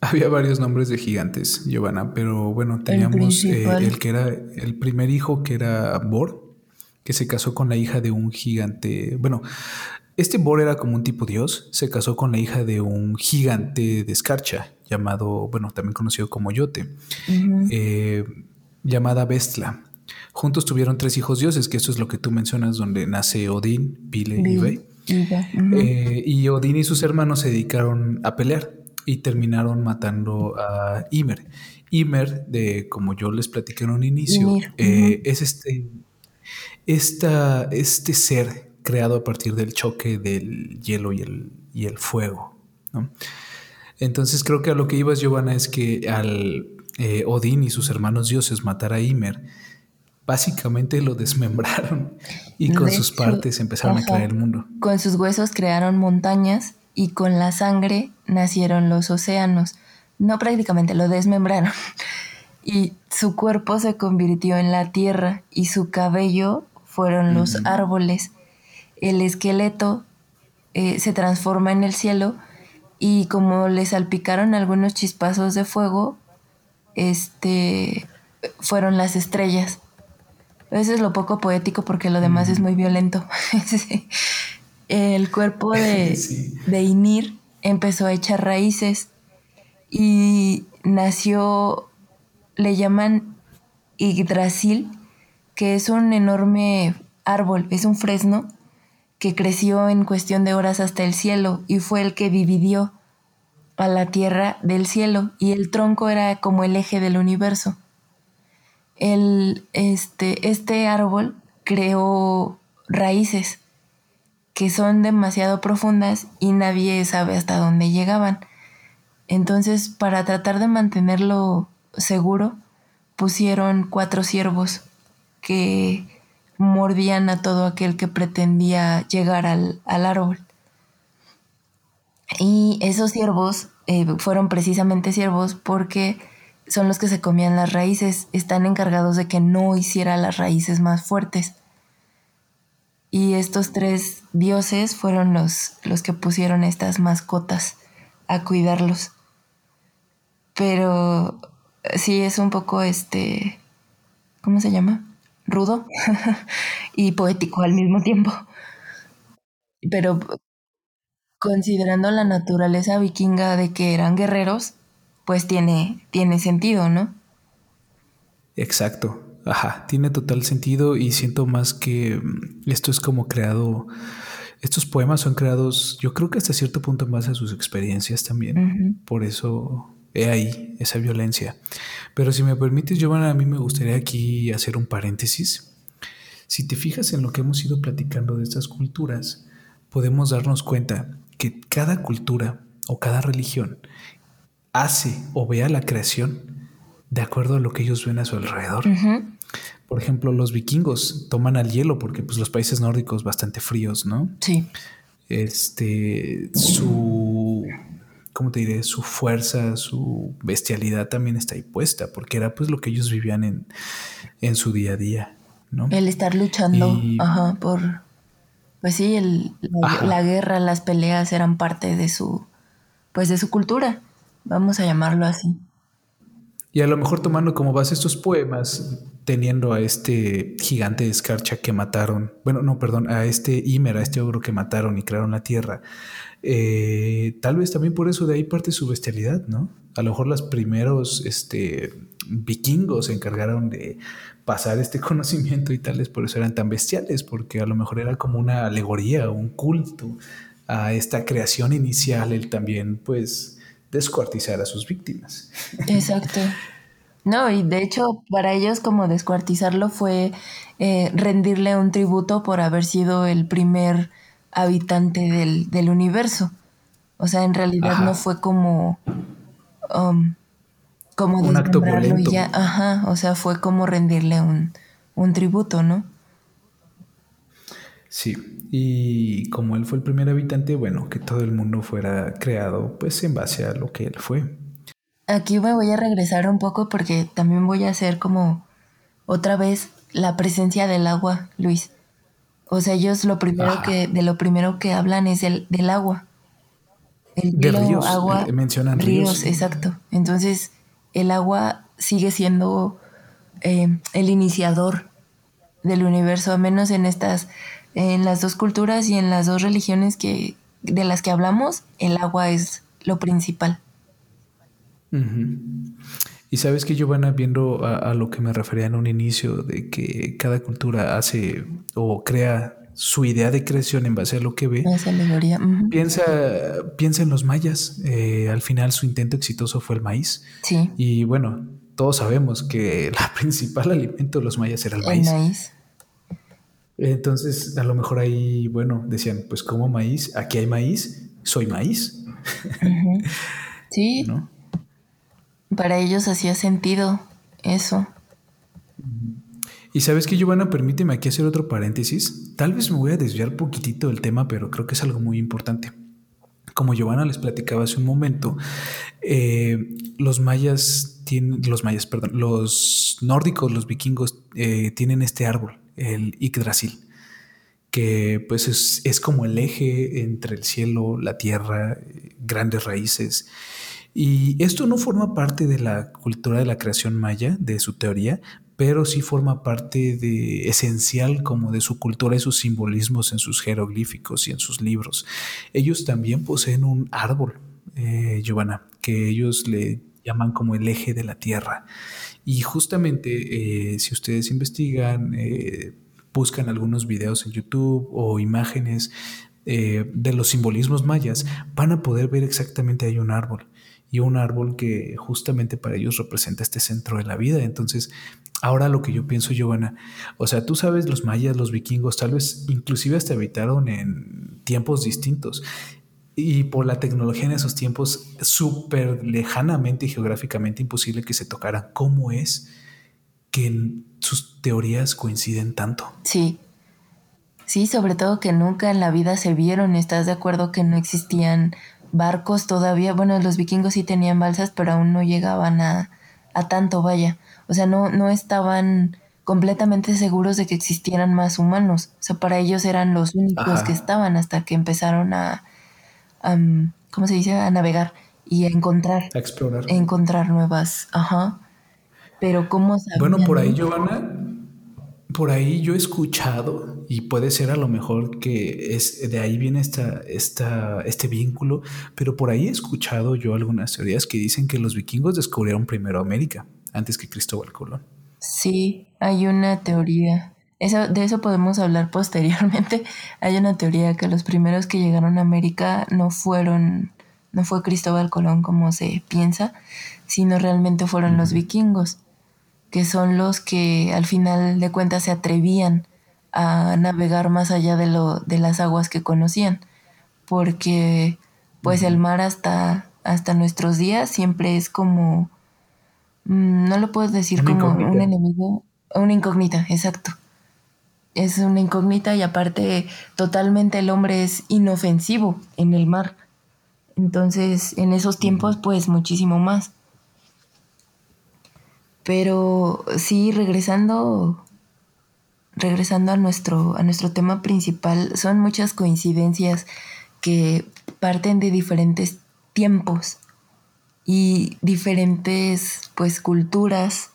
Había varios nombres de gigantes, Giovanna, pero bueno, teníamos el, eh, el, que era el primer hijo, que era Bor, que se casó con la hija de un gigante. Bueno, este Bor era como un tipo dios, se casó con la hija de un gigante de escarcha, llamado, bueno, también conocido como Yote, eh, llamada Vestla. Juntos tuvieron tres hijos dioses, que eso es lo que tú mencionas, donde nace Odín, Pile y Ve. Eh, y Odín y sus hermanos se dedicaron a pelear y terminaron matando a Ymer. Ymer, de, como yo les platiqué en un inicio, eh, es este, esta, este ser creado a partir del choque del hielo y el, y el fuego. Entonces creo que a lo que ibas, Giovanna, es que al eh, Odín y sus hermanos dioses matar a Ymer, básicamente lo desmembraron y con sus partes empezaron a crear el mundo. Con sus huesos crearon montañas y con la sangre nacieron los océanos. No prácticamente, lo desmembraron. Y su cuerpo se convirtió en la tierra y su cabello fueron los árboles el esqueleto eh, se transforma en el cielo y como le salpicaron algunos chispazos de fuego, este, fueron las estrellas. Eso es lo poco poético porque lo demás es muy violento. El cuerpo de, de Inir empezó a echar raíces y nació, le llaman Yggdrasil, que es un enorme árbol, es un fresno que creció en cuestión de horas hasta el cielo y fue el que dividió a la tierra del cielo y el tronco era como el eje del universo. El, este, este árbol creó raíces que son demasiado profundas y nadie sabe hasta dónde llegaban. Entonces, para tratar de mantenerlo seguro, pusieron cuatro ciervos que mordían a todo aquel que pretendía llegar al, árbol. Y esos ciervos eh, fueron precisamente ciervos porque son los que se comían las raíces, están encargados de que no hiciera las raíces más fuertes. Y estos tres dioses fueron los, los que pusieron estas mascotas a cuidarlos. Pero sí es un poco este, ¿cómo se llama? Rudo y poético al mismo tiempo. Pero considerando la naturaleza vikinga de que eran guerreros, pues tiene, tiene sentido, ¿no? Exacto. Ajá, tiene total sentido y siento más que mm, esto es como creado, estos poemas son creados, yo creo que hasta cierto punto en base a sus experiencias también. Por eso he ahí esa violencia. Pero si me permites, Giovanna, a mí me gustaría aquí hacer un paréntesis. Si te fijas en lo que hemos ido platicando de estas culturas, podemos darnos cuenta que cada cultura o cada religión hace o vea la creación de acuerdo a lo que ellos ven a su alrededor. Por ejemplo, los vikingos toman al hielo porque pues, los países nórdicos bastante fríos, ¿no? Sí. Este, su ¿cómo te diré? Su fuerza, su bestialidad también está ahí puesta, porque era pues lo que ellos vivían en, en su día a día, ¿no? El estar luchando, ajá, por, pues sí, el, la, guerra, las peleas eran parte de su, pues de su cultura, vamos a llamarlo así. Y a lo mejor tomando como base estos poemas, teniendo a este gigante de escarcha que mataron, bueno, no, perdón, a este Ymer, a este ogro que mataron y crearon la tierra, eh, tal vez también por eso de ahí parte su bestialidad, ¿no? A lo mejor los primeros este, vikingos se encargaron de pasar este conocimiento y tales, por eso eran tan bestiales, porque a lo mejor era como una alegoría, un culto a esta creación inicial, el también, pues, descuartizar a sus víctimas. Exacto. No, y de hecho para ellos como descuartizarlo fue eh, rendirle un tributo por haber sido el primer habitante del, universo. O sea, en realidad no fue como... Um, como un acto y ya, ajá, o sea, fue como rendirle un, un tributo, ¿no? Sí, y como él fue el primer habitante, bueno, que todo el mundo fuera creado pues en base a lo que él fue. Aquí me voy a regresar un poco porque también voy a hacer como otra vez la presencia del agua, Luis. O sea, ellos lo primero que, de lo primero que hablan es el, del agua. El de ríos, agua, eh, mencionan ríos. exacto. Entonces, el agua sigue siendo eh, el iniciador del universo, al menos en estas en las dos culturas y en las dos religiones que, de las que hablamos, el agua es lo principal. Y sabes que Giovanna, viendo a, lo que me refería en un inicio, de que cada cultura hace o crea su idea de creación en base a lo que ve, piensa, piensa en los mayas. Eh, al final su intento exitoso fue el maíz. Sí. Y bueno, todos sabemos que el principal alimento de los mayas era el, el maíz. Entonces, a lo mejor ahí, bueno, decían, pues como maíz, aquí hay maíz, soy maíz. Sí. Para ellos hacía sentido eso. Y sabes que, Giovanna, permíteme aquí hacer otro paréntesis. Tal vez me voy a desviar poquitito del tema, pero creo que es algo muy importante. Como Giovanna les platicaba hace un momento, eh, los mayas tienen, los mayas, perdón, los nórdicos, los vikingos, eh, tienen este árbol el Yggdrasil, que pues es, como el eje entre el cielo, la tierra, grandes raíces. Y esto no forma parte de la cultura de la creación maya, de su teoría, pero sí forma parte de esencial como de su cultura y sus simbolismos en sus jeroglíficos y en sus libros. Ellos también poseen un árbol, eh, Giovanna, que ellos le llaman como el eje de la tierra. Y justamente eh, si ustedes investigan, eh, buscan algunos videos en YouTube o imágenes de los simbolismos mayas, van a poder ver exactamente hay un árbol y un árbol que justamente para ellos representa este centro de la vida. Entonces, ahora lo que yo pienso, Giovanna, o sea, tú sabes, los mayas, los vikingos, tal vez inclusive hasta habitaron en tiempos distintos y por la tecnología en esos tiempos súper lejanamente y geográficamente imposible que se tocaran. ¿Cómo es que sus teorías coinciden tanto? Sí. Sí, sobre todo que nunca en la vida se vieron. ¿Estás de acuerdo que no existían barcos todavía? Bueno, los vikingos sí tenían balsas, pero aún no llegaban a, a tanto, vaya. O sea, no, no estaban completamente seguros de que existieran más humanos. O sea, para ellos eran los únicos que estaban hasta que empezaron a, ¿cómo se dice? A navegar y a encontrar. A explorar. encontrar nuevas, ajá. Pero ¿cómo Bueno, por ahí, Giovanna, por ahí yo he escuchado, y puede ser a lo mejor que es de ahí viene esta, esta, este vínculo, pero por ahí he escuchado yo algunas teorías que dicen que los vikingos descubrieron primero América antes que Cristóbal Colón. Sí, hay una teoría. Eso, de eso podemos hablar posteriormente. Hay una teoría que los primeros que llegaron a América no fueron, no fue Cristóbal Colón como se piensa, sino realmente fueron los vikingos, que son los que al final de cuentas se atrevían a navegar más allá de, lo, de las aguas que conocían, porque pues el mar hasta, hasta nuestros días siempre es como, mm, no lo puedo decir como un enemigo, una incógnita, exacto es una incógnita y aparte totalmente el hombre es inofensivo en el mar. Entonces, en esos tiempos, pues muchísimo más. Pero sí, regresando, regresando a nuestro, a nuestro tema principal, son muchas coincidencias que parten de diferentes tiempos. y diferentes pues culturas,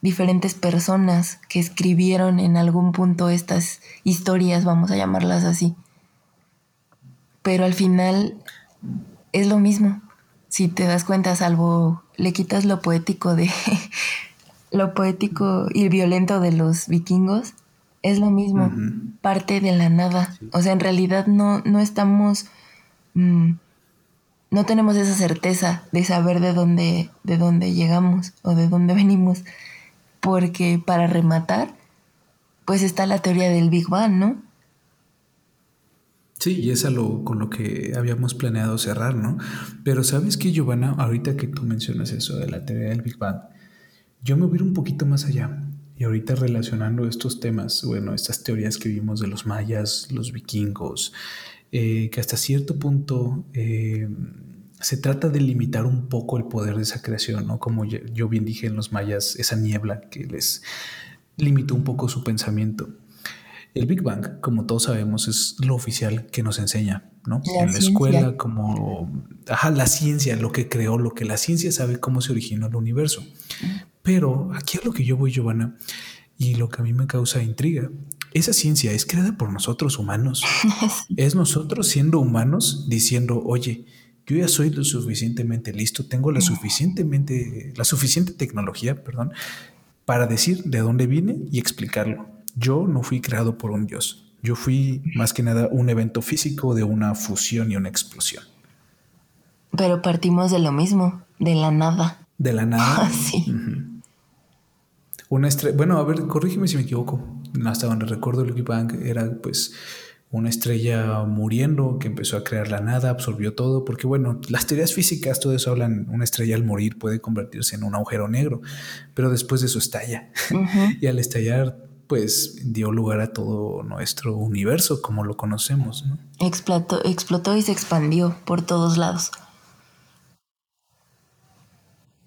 diferentes personas que escribieron en algún punto estas historias, vamos a llamarlas así. Pero al final es lo mismo. Si te das cuenta, salvo le quitas lo poético de lo poético y violento de los vikingos, es lo mismo, parte de la nada. O sea, en realidad no, no estamos, mm, no tenemos esa certeza de saber de dónde, de dónde llegamos o de dónde venimos, porque para rematar, pues está la teoría del Big Bang, ¿no? Sí, y es algo con lo que habíamos planeado cerrar, ¿no? Pero sabes que, Giovanna, ahorita que tú mencionas eso de la teoría del Big Bang, yo me voy a ir un poquito más allá. Y ahorita relacionando estos temas, bueno, estas teorías que vimos de los mayas, los vikingos, eh, que hasta cierto punto eh, se trata de limitar un poco el poder de esa creación, ¿no? Como yo bien dije en los mayas, esa niebla que les limitó un poco su pensamiento. El Big Bang, como todos sabemos, es lo oficial que nos enseña, ¿no? en la escuela, como ajá, la ciencia, lo que creó, lo que la ciencia sabe cómo se originó el universo. Pero aquí es lo que yo voy, Giovanna, y lo que a mí me causa intriga. Esa ciencia es creada por nosotros humanos. Es nosotros siendo humanos diciendo, oye, yo ya soy lo suficientemente listo, tengo la suficientemente, la suficiente tecnología, perdón, para decir de dónde vine y explicarlo. Yo no fui creado por un dios. Yo fui más que nada un evento físico de una fusión y una explosión. Pero partimos de lo mismo, de la nada. De la nada. sí. Una estrella, bueno, a ver, corrígeme si me equivoco. Hasta donde recuerdo el Big Bang era pues una estrella muriendo que empezó a crear la nada, absorbió todo, porque bueno, las teorías físicas, todo eso hablan, una estrella al morir puede convertirse en un agujero negro, pero después de eso estalla. y al estallar, pues dio lugar a todo nuestro universo como lo conocemos. Explotó, explotó y se expandió por todos lados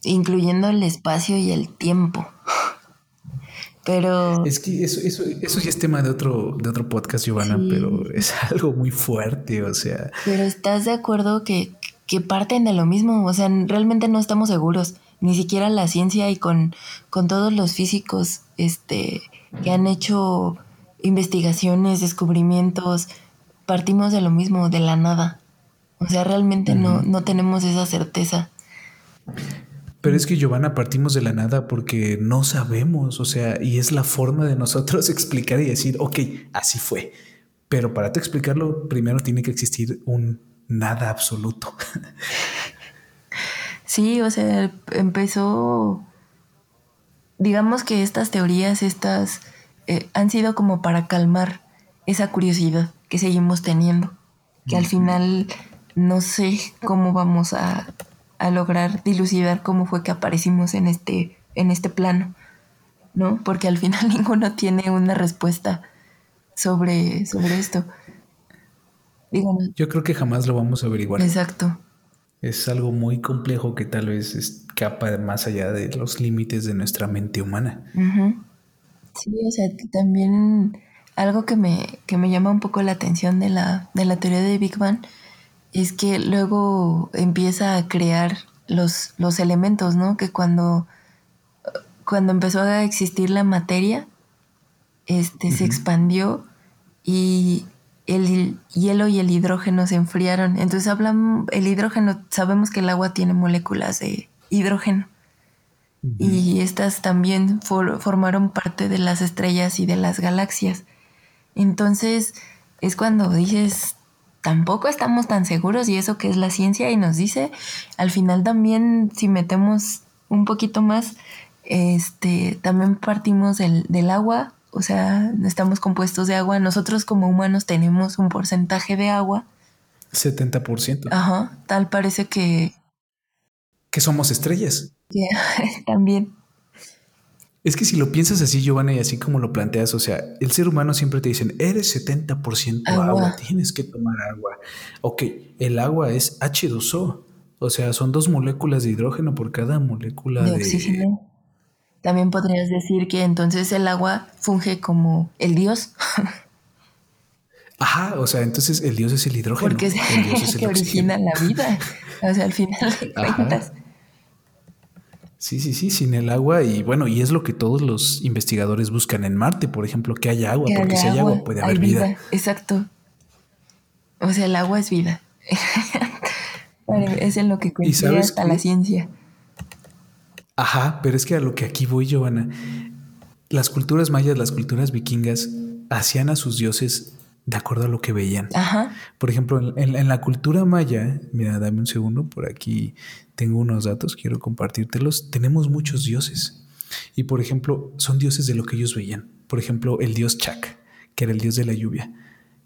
incluyendo el espacio y el tiempo. Pero. Es que eso, eso, eso ya es tema de otro, de otro podcast, Giovanna, pero es algo muy fuerte, o sea. Pero estás de acuerdo que, que parten de lo mismo, o sea, realmente no estamos seguros, ni siquiera la ciencia y con, con todos los físicos este, que han hecho investigaciones, descubrimientos, partimos de lo mismo, de la nada. O sea, realmente no, no tenemos esa certeza. Pero es que Giovanna partimos de la nada porque no sabemos, o sea, y es la forma de nosotros explicar y decir, ok, así fue. Pero para te explicarlo, primero tiene que existir un nada absoluto. Sí, o sea, empezó, digamos que estas teorías, estas, eh, han sido como para calmar esa curiosidad que seguimos teniendo, que al final no sé cómo vamos a a lograr dilucidar cómo fue que aparecimos en este, en este plano, ¿no? Porque al final ninguno tiene una respuesta sobre, sobre esto. Yo creo que jamás lo vamos a averiguar. Exacto. Es algo muy complejo que tal vez escapa más allá de los límites de nuestra mente humana. Sí, o sea, también algo que me, que me llama un poco la atención de la, de la teoría de Big Bang es que luego empieza a crear los, los elementos, ¿no? Que cuando, cuando empezó a existir la materia, este, se expandió y el hielo y el hidrógeno se enfriaron. Entonces hablan, el hidrógeno, sabemos que el agua tiene moléculas de hidrógeno. Y estas también formaron parte de las estrellas y de las galaxias. Entonces es cuando dices, tampoco estamos tan seguros y eso que es la ciencia y nos dice, al final también si metemos un poquito más, este, también partimos del, del agua, o sea, estamos compuestos de agua, nosotros como humanos tenemos un porcentaje de agua. 70%. Ajá, tal parece que... Que somos estrellas. también. Es que si lo piensas así, Giovanna, y así como lo planteas, o sea, el ser humano siempre te dicen, eres 70% agua. tienes que tomar agua. Ok, el agua es H2O, o sea, son dos moléculas de hidrógeno por cada molécula de, oxígeno. También podrías decir que entonces el agua funge como el dios. Ajá, o sea, entonces el dios es el hidrógeno. Porque es el, dios es el que origina la vida. O sea, al final de cuentas. Sí, sí, sí, sin el agua y bueno, y es lo que todos los investigadores buscan en Marte, por ejemplo, que haya agua, porque si hay agua puede haber vida. Exacto. O sea, el agua es vida. es en lo que coincide hasta la ciencia. Ajá, pero es que a lo que aquí voy, Giovanna, las culturas mayas, las culturas vikingas, hacían a sus dioses de acuerdo a lo que veían. Ajá. Por ejemplo, en, la cultura maya, mira, dame un segundo, por aquí tengo unos datos, quiero compartírtelos. Tenemos muchos dioses. Y por ejemplo, son dioses de lo que ellos veían. Por ejemplo, el dios Chak, que era el dios de la lluvia.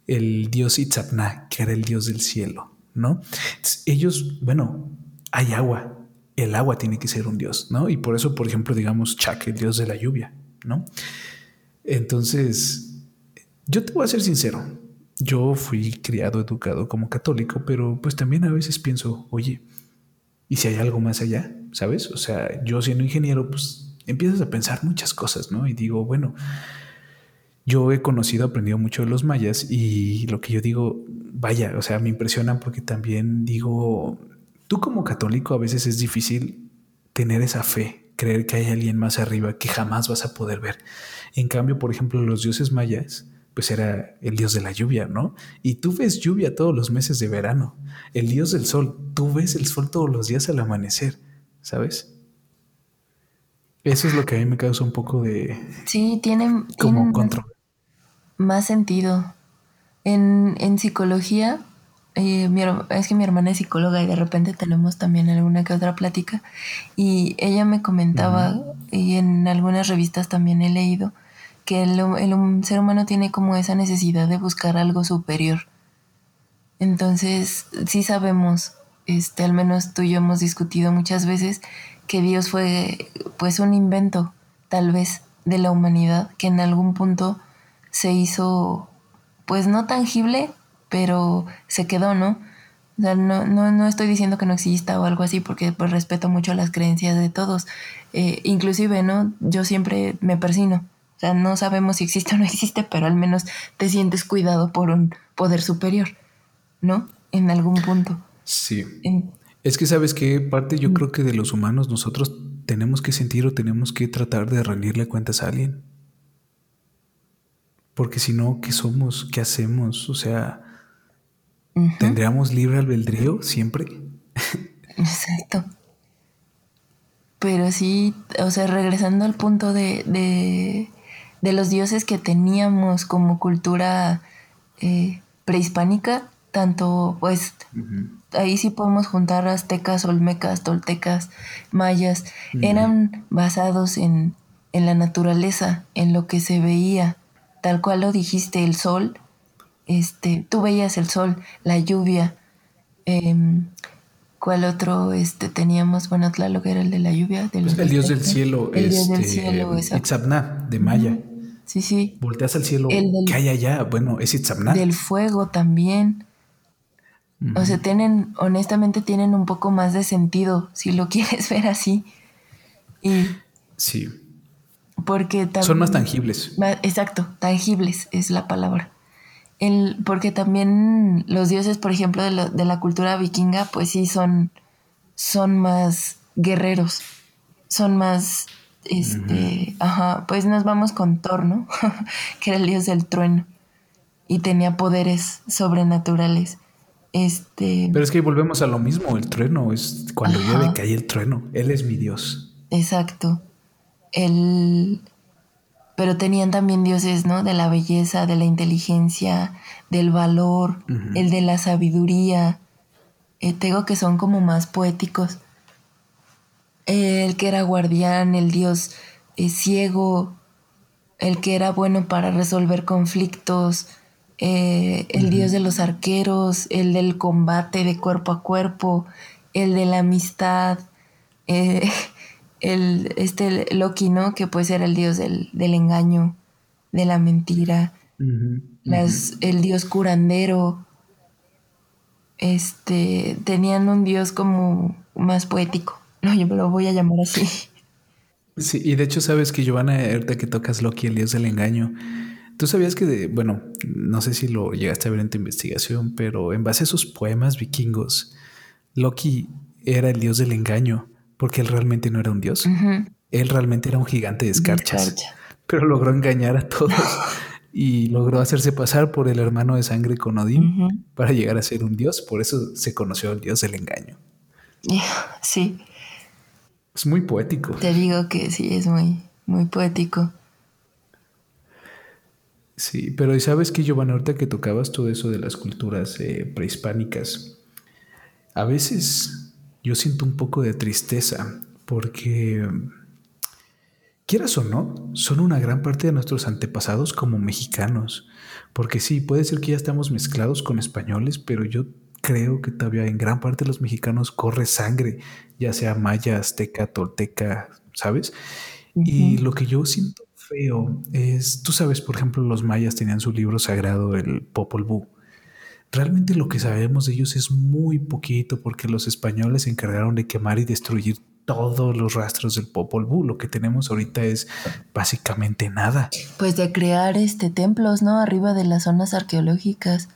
El dios Itzapna, que era el dios del cielo, ¿no? ellos, bueno, hay agua. El agua tiene que ser un dios, ¿no? Y por eso, por ejemplo, digamos Chak, el dios de la lluvia, ¿no? Entonces, yo te voy a ser sincero. Yo fui criado, educado como católico, pero pues también a veces pienso, oye, ¿y si hay algo más allá? ¿Sabes? O sea, yo siendo ingeniero, pues empiezas a pensar muchas cosas, ¿no? Y digo, bueno, yo he conocido, aprendido mucho de los mayas y lo que yo digo, vaya, o sea, me impresiona porque también digo, tú como católico a veces es difícil tener esa fe, creer que hay alguien más arriba que jamás vas a poder ver. En cambio, por ejemplo, los dioses mayas, pues era el dios de la lluvia, ¿no? Y tú ves lluvia todos los meses de verano. El dios del sol, tú ves el sol todos los días al amanecer, ¿sabes? Eso es lo que a mí me causa un poco de... Sí, tiene, como control. más sentido. En, en psicología, eh, es que mi hermana es psicóloga y de repente tenemos también alguna que otra plática y ella me comentaba, y en algunas revistas también he leído, que el, ser humano tiene como esa necesidad de buscar algo superior. Entonces, sí sabemos, este, al menos tú y yo hemos discutido muchas veces que Dios fue pues un invento, tal vez, de la humanidad, que en algún punto se hizo pues no tangible, pero se quedó, ¿no? O sea, no, no, no, estoy diciendo que no exista o algo así, porque pues respeto mucho las creencias de todos. Eh, inclusive, ¿no? Yo siempre me persino. O sea, no sabemos si existe o no existe, pero al menos te sientes cuidado por un poder superior, ¿no? En algún punto. Sí. Es que sabes que parte yo mm. creo que de los humanos nosotros tenemos que sentir o tenemos que tratar de rendirle cuentas a alguien. Porque si no, ¿qué somos? ¿Qué hacemos? O sea, ¿tendríamos libre albedrío siempre? Exacto. Pero sí, o sea, regresando al punto de, de los dioses que teníamos como cultura eh, prehispánica, tanto pues ahí sí podemos juntar aztecas, olmecas, toltecas, mayas, eran basados en, en, la naturaleza, en lo que se veía, tal cual lo dijiste, el sol, este, tú veías el sol, la lluvia, em, ¿Cuál otro este, teníamos? Bueno, Tlaloc era el de la lluvia. Pues el dios del cielo. El dios del este, cielo, Itzabna, de Maya. Sí, sí. Volteas al cielo. ¿Qué hay allá? Bueno, es Itzabna. Del fuego también. O sea, tienen, honestamente, tienen un poco más de sentido, si lo quieres ver así. Y sí. Porque también, Son más tangibles. exacto, tangibles es la palabra. El, porque también los dioses, por ejemplo, de, de, la cultura vikinga, pues sí son, son más guerreros, son más, este, ajá, pues nos vamos con Thor, ¿no? que era el dios del trueno y tenía poderes sobrenaturales. Este... Pero es que volvemos a lo mismo, el trueno es cuando llueve cae el trueno, él es mi dios. Exacto. El, pero tenían también dioses, ¿no? De la belleza, de la inteligencia, del valor, el de la sabiduría. Eh, tengo que son como más poéticos. El que era guardián, el dios eh, ciego, el que era bueno para resolver conflictos, eh, el dios de los arqueros, el del combate de cuerpo a cuerpo, el de la amistad. el, este Loki, ¿no? Que pues era el dios del, engaño, de la mentira, las, el dios curandero. Este, tenían un dios como más poético. No, yo me lo voy a llamar así. Sí, y de hecho sabes que Giovanna, ahorita que tocas Loki, el dios del engaño, tú sabías que, bueno, no sé si lo llegaste a ver en tu investigación, pero en base a sus poemas vikingos, Loki era el dios del engaño porque él realmente no era un dios. Él realmente era un gigante de escarchas, pero logró engañar a todos y logró hacerse pasar por el hermano de sangre con Odín para llegar a ser un dios. Por eso se conoció al dios del engaño. Sí. Es muy poético. Te digo que sí, es muy, muy poético. Sí, pero ¿y sabes que Giovanna, ahorita que tocabas todo eso de las culturas eh, prehispánicas, a veces yo siento un poco de tristeza porque, quieras o no, son una gran parte de nuestros antepasados como mexicanos. Porque sí, puede ser que ya estamos mezclados con españoles, pero yo creo que todavía en gran parte de los mexicanos corre sangre, ya sea maya, azteca, tolteca, ¿sabes? Y lo que yo siento feo es, tú sabes, por ejemplo, los mayas tenían su libro sagrado, el Popol Vuh. Realmente lo que sabemos de ellos es muy poquito porque los españoles se encargaron de quemar y destruir todos los rastros del Popol Vuh. Lo que tenemos ahorita es básicamente nada. Pues de crear este templos, ¿no? Arriba de las zonas arqueológicas.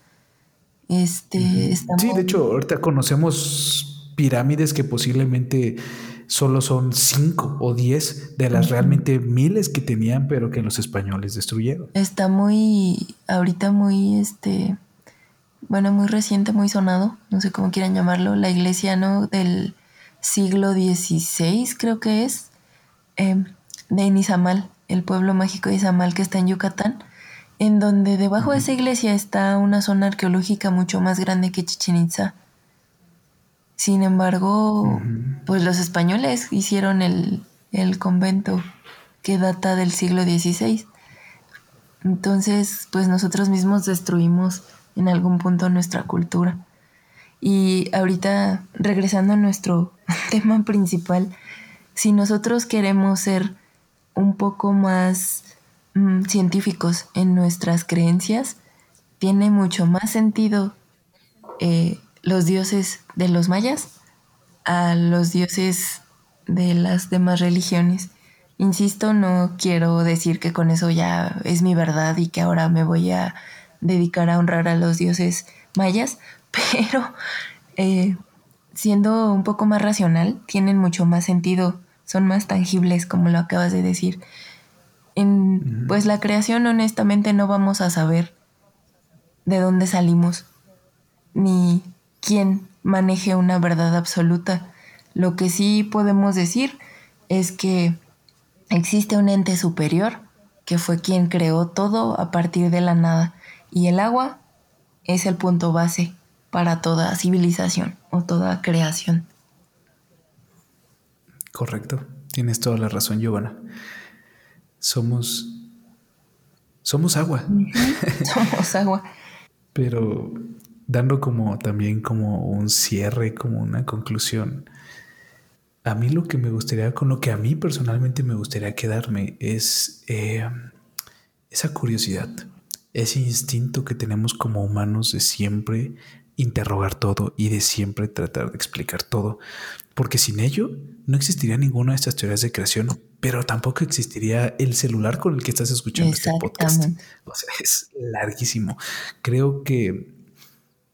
Este, Sí, de hecho, ahorita conocemos pirámides que posiblemente solo son cinco o diez de las realmente miles que tenían, pero que los españoles destruyeron. Está muy, ahorita muy, este, bueno, muy reciente, muy sonado, no sé cómo quieran llamarlo, la iglesia, ¿no? Del siglo XVI, creo que es, em, de Izamal, el pueblo mágico de Izamal que está en Yucatán, en donde debajo de esa iglesia está una zona arqueológica mucho más grande que Chichen Itza. Sin embargo, pues los españoles hicieron el, convento que data del siglo XVI. Entonces, pues nosotros mismos destruimos en algún punto nuestra cultura. Y ahorita, regresando a nuestro tema principal, si nosotros queremos ser un poco más mm, científicos en nuestras creencias, tiene mucho más sentido eh, los dioses de los mayas a los dioses de las demás religiones. Insisto, no quiero decir que con eso ya es mi verdad y que ahora me voy a dedicar a honrar a los dioses mayas, pero eh, siendo un poco más racional, tienen mucho más sentido, son más tangibles, como lo acabas de decir. En, pues la creación, honestamente, no vamos a saber de dónde salimos, ni quien maneje una verdad absoluta. Lo que sí podemos decir es que existe un ente superior que fue quien creó todo a partir de la nada y el agua es el punto base para toda civilización o toda creación. Correcto, tienes toda la razón, Giovanna. Somos somos agua. Somos agua. Pero dando como también como un cierre, como una conclusión. A mí lo que me gustaría, con lo que a mí personalmente me gustaría quedarme es eh, esa curiosidad, ese instinto que tenemos como humanos de siempre interrogar todo y de siempre tratar de explicar todo, porque sin ello no existiría ninguna de estas teorías de creación, pero tampoco existiría el celular con el que estás escuchando este podcast. O sea, es larguísimo. Creo que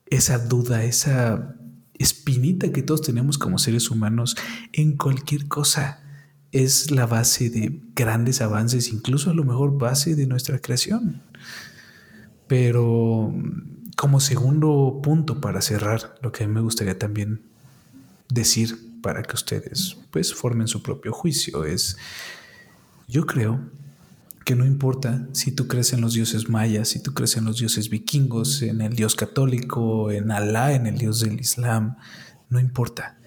esa duda, esa espinita que todos tenemos como seres humanos en cualquier cosa es la base de grandes avances, incluso a lo mejor base de nuestra creación. Pero como segundo punto para cerrar, lo que a mí me gustaría también decir para que ustedes pues formen su propio juicio es, yo creo que no importa si tú crees en los dioses mayas, si tú crees en los dioses vikingos, en el dios católico, en Alá, en el dios del Islam, no importa.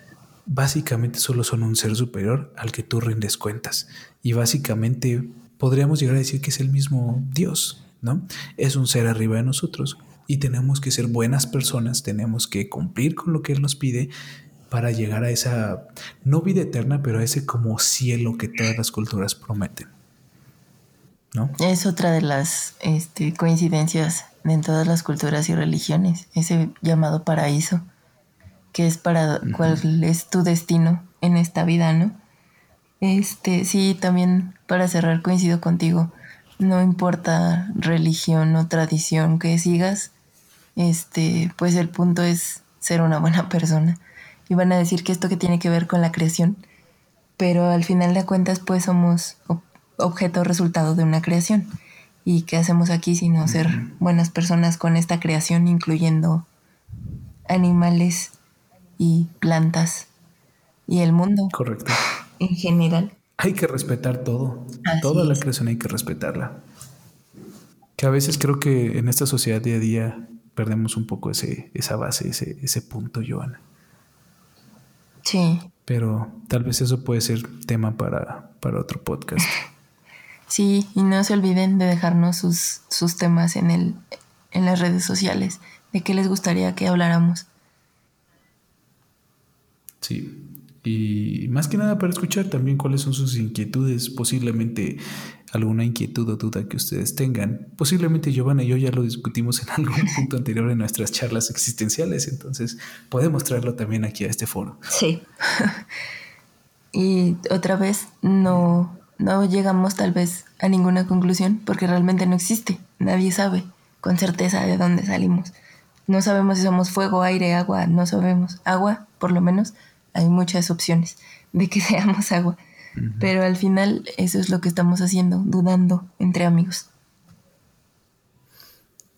Básicamente solo son un ser superior al que tú rindes cuentas. Y básicamente podríamos llegar a decir que es el mismo Dios, ¿no? Es un ser arriba de nosotros y tenemos que ser buenas personas, tenemos que cumplir con lo que Él nos pide para llegar a esa, no vida eterna, pero a ese como cielo que todas las culturas prometen. Es otra de las este, coincidencias en todas las culturas y religiones, ese llamado paraíso, que es para cuál es tu destino en esta vida, ¿no? Este, sí, también para cerrar coincido contigo. No importa religión o tradición que sigas, este, pues el punto es ser una buena persona. Y van a decir que esto que tiene que ver con la creación, pero al final de cuentas pues somos objeto resultado de una creación. ¿Y qué hacemos aquí sino ser buenas personas con esta creación, incluyendo animales y plantas y el mundo? Correcto. En general. Hay que respetar todo. Toda la creación hay que respetarla. Que a veces creo que en esta sociedad día a día perdemos un poco ese, esa base, ese, ese punto, Joana. Sí. Pero tal vez eso puede ser tema para, para otro podcast. Sí, y no se olviden de dejarnos sus, sus temas en, el, en las redes sociales, de qué les gustaría que habláramos. Sí, y más que nada para escuchar también cuáles son sus inquietudes, posiblemente alguna inquietud o duda que ustedes tengan. Posiblemente Giovanna y yo ya lo discutimos en algún punto anterior en nuestras charlas existenciales, entonces podemos traerlo también aquí a este foro. Sí. y otra vez no no llegamos tal vez a ninguna conclusión porque realmente no existe. Nadie sabe con certeza de dónde salimos. No sabemos si somos fuego, aire, agua, no sabemos. Agua, por lo menos, hay muchas opciones de que seamos agua. Pero al final eso es lo que estamos haciendo, dudando entre amigos.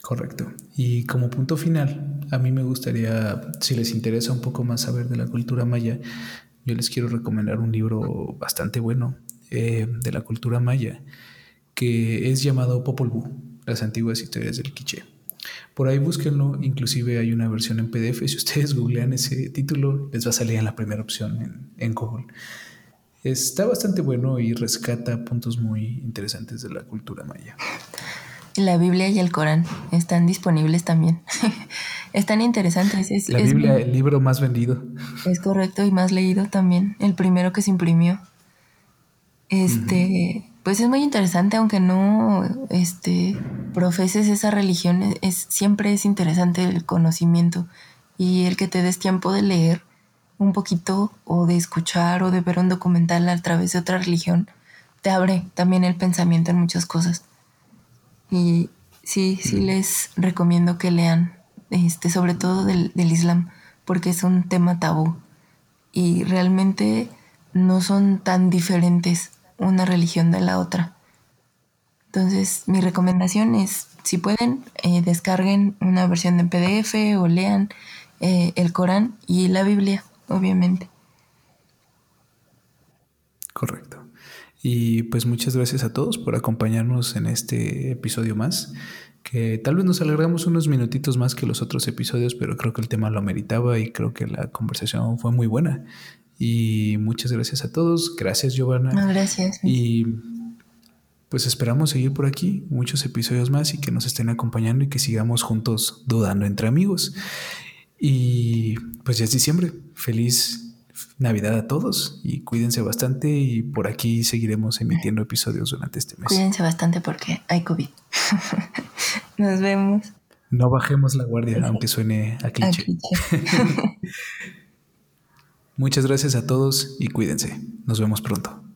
Correcto. Y como punto final, a mí me gustaría, si les interesa un poco más saber de la cultura maya, yo les quiero recomendar un libro bastante bueno eh, de la cultura maya, que es llamado Popol Vuh, las antiguas historias del quiché. Por ahí búsquenlo, inclusive hay una versión en PDF, si ustedes googlean ese título, les va a salir en la primera opción en, en Google. Está bastante bueno y rescata puntos muy interesantes de la cultura maya. La Biblia y el Corán están disponibles también. están interesantes. Es, la Biblia, el libro más vendido. Es correcto y más leído también. El primero que se imprimió. Este, pues es muy interesante, aunque no este, profeses esa religión, es, siempre es interesante el conocimiento y el que te des tiempo de leer un poquito o de escuchar o de ver un documental a través de otra religión, te abre también el pensamiento en muchas cosas. Y sí, sí les recomiendo que lean, este, sobre todo del, del Islam, porque es un tema tabú y realmente no son tan diferentes una religión de la otra. Entonces, mi recomendación es, si pueden, eh, descarguen una versión de PDF o lean eh, el Corán y la Biblia, obviamente. Correcto. Y pues muchas gracias a todos por acompañarnos en este episodio más, que tal vez nos alargamos unos minutitos más que los otros episodios, pero creo que el tema lo meritaba y creo que la conversación fue muy buena. Y muchas gracias a todos. Gracias, Giovanna. gracias. Y pues esperamos seguir por aquí muchos episodios más y que nos estén acompañando y que sigamos juntos dudando entre amigos. Y pues ya es diciembre. Feliz Navidad a todos y cuídense bastante y por aquí seguiremos emitiendo episodios durante este mes. Cuídense bastante porque hay COVID. Nos vemos. No bajemos la guardia, aunque suene a cliché. Muchas gracias a todos y cuídense. Nos vemos pronto.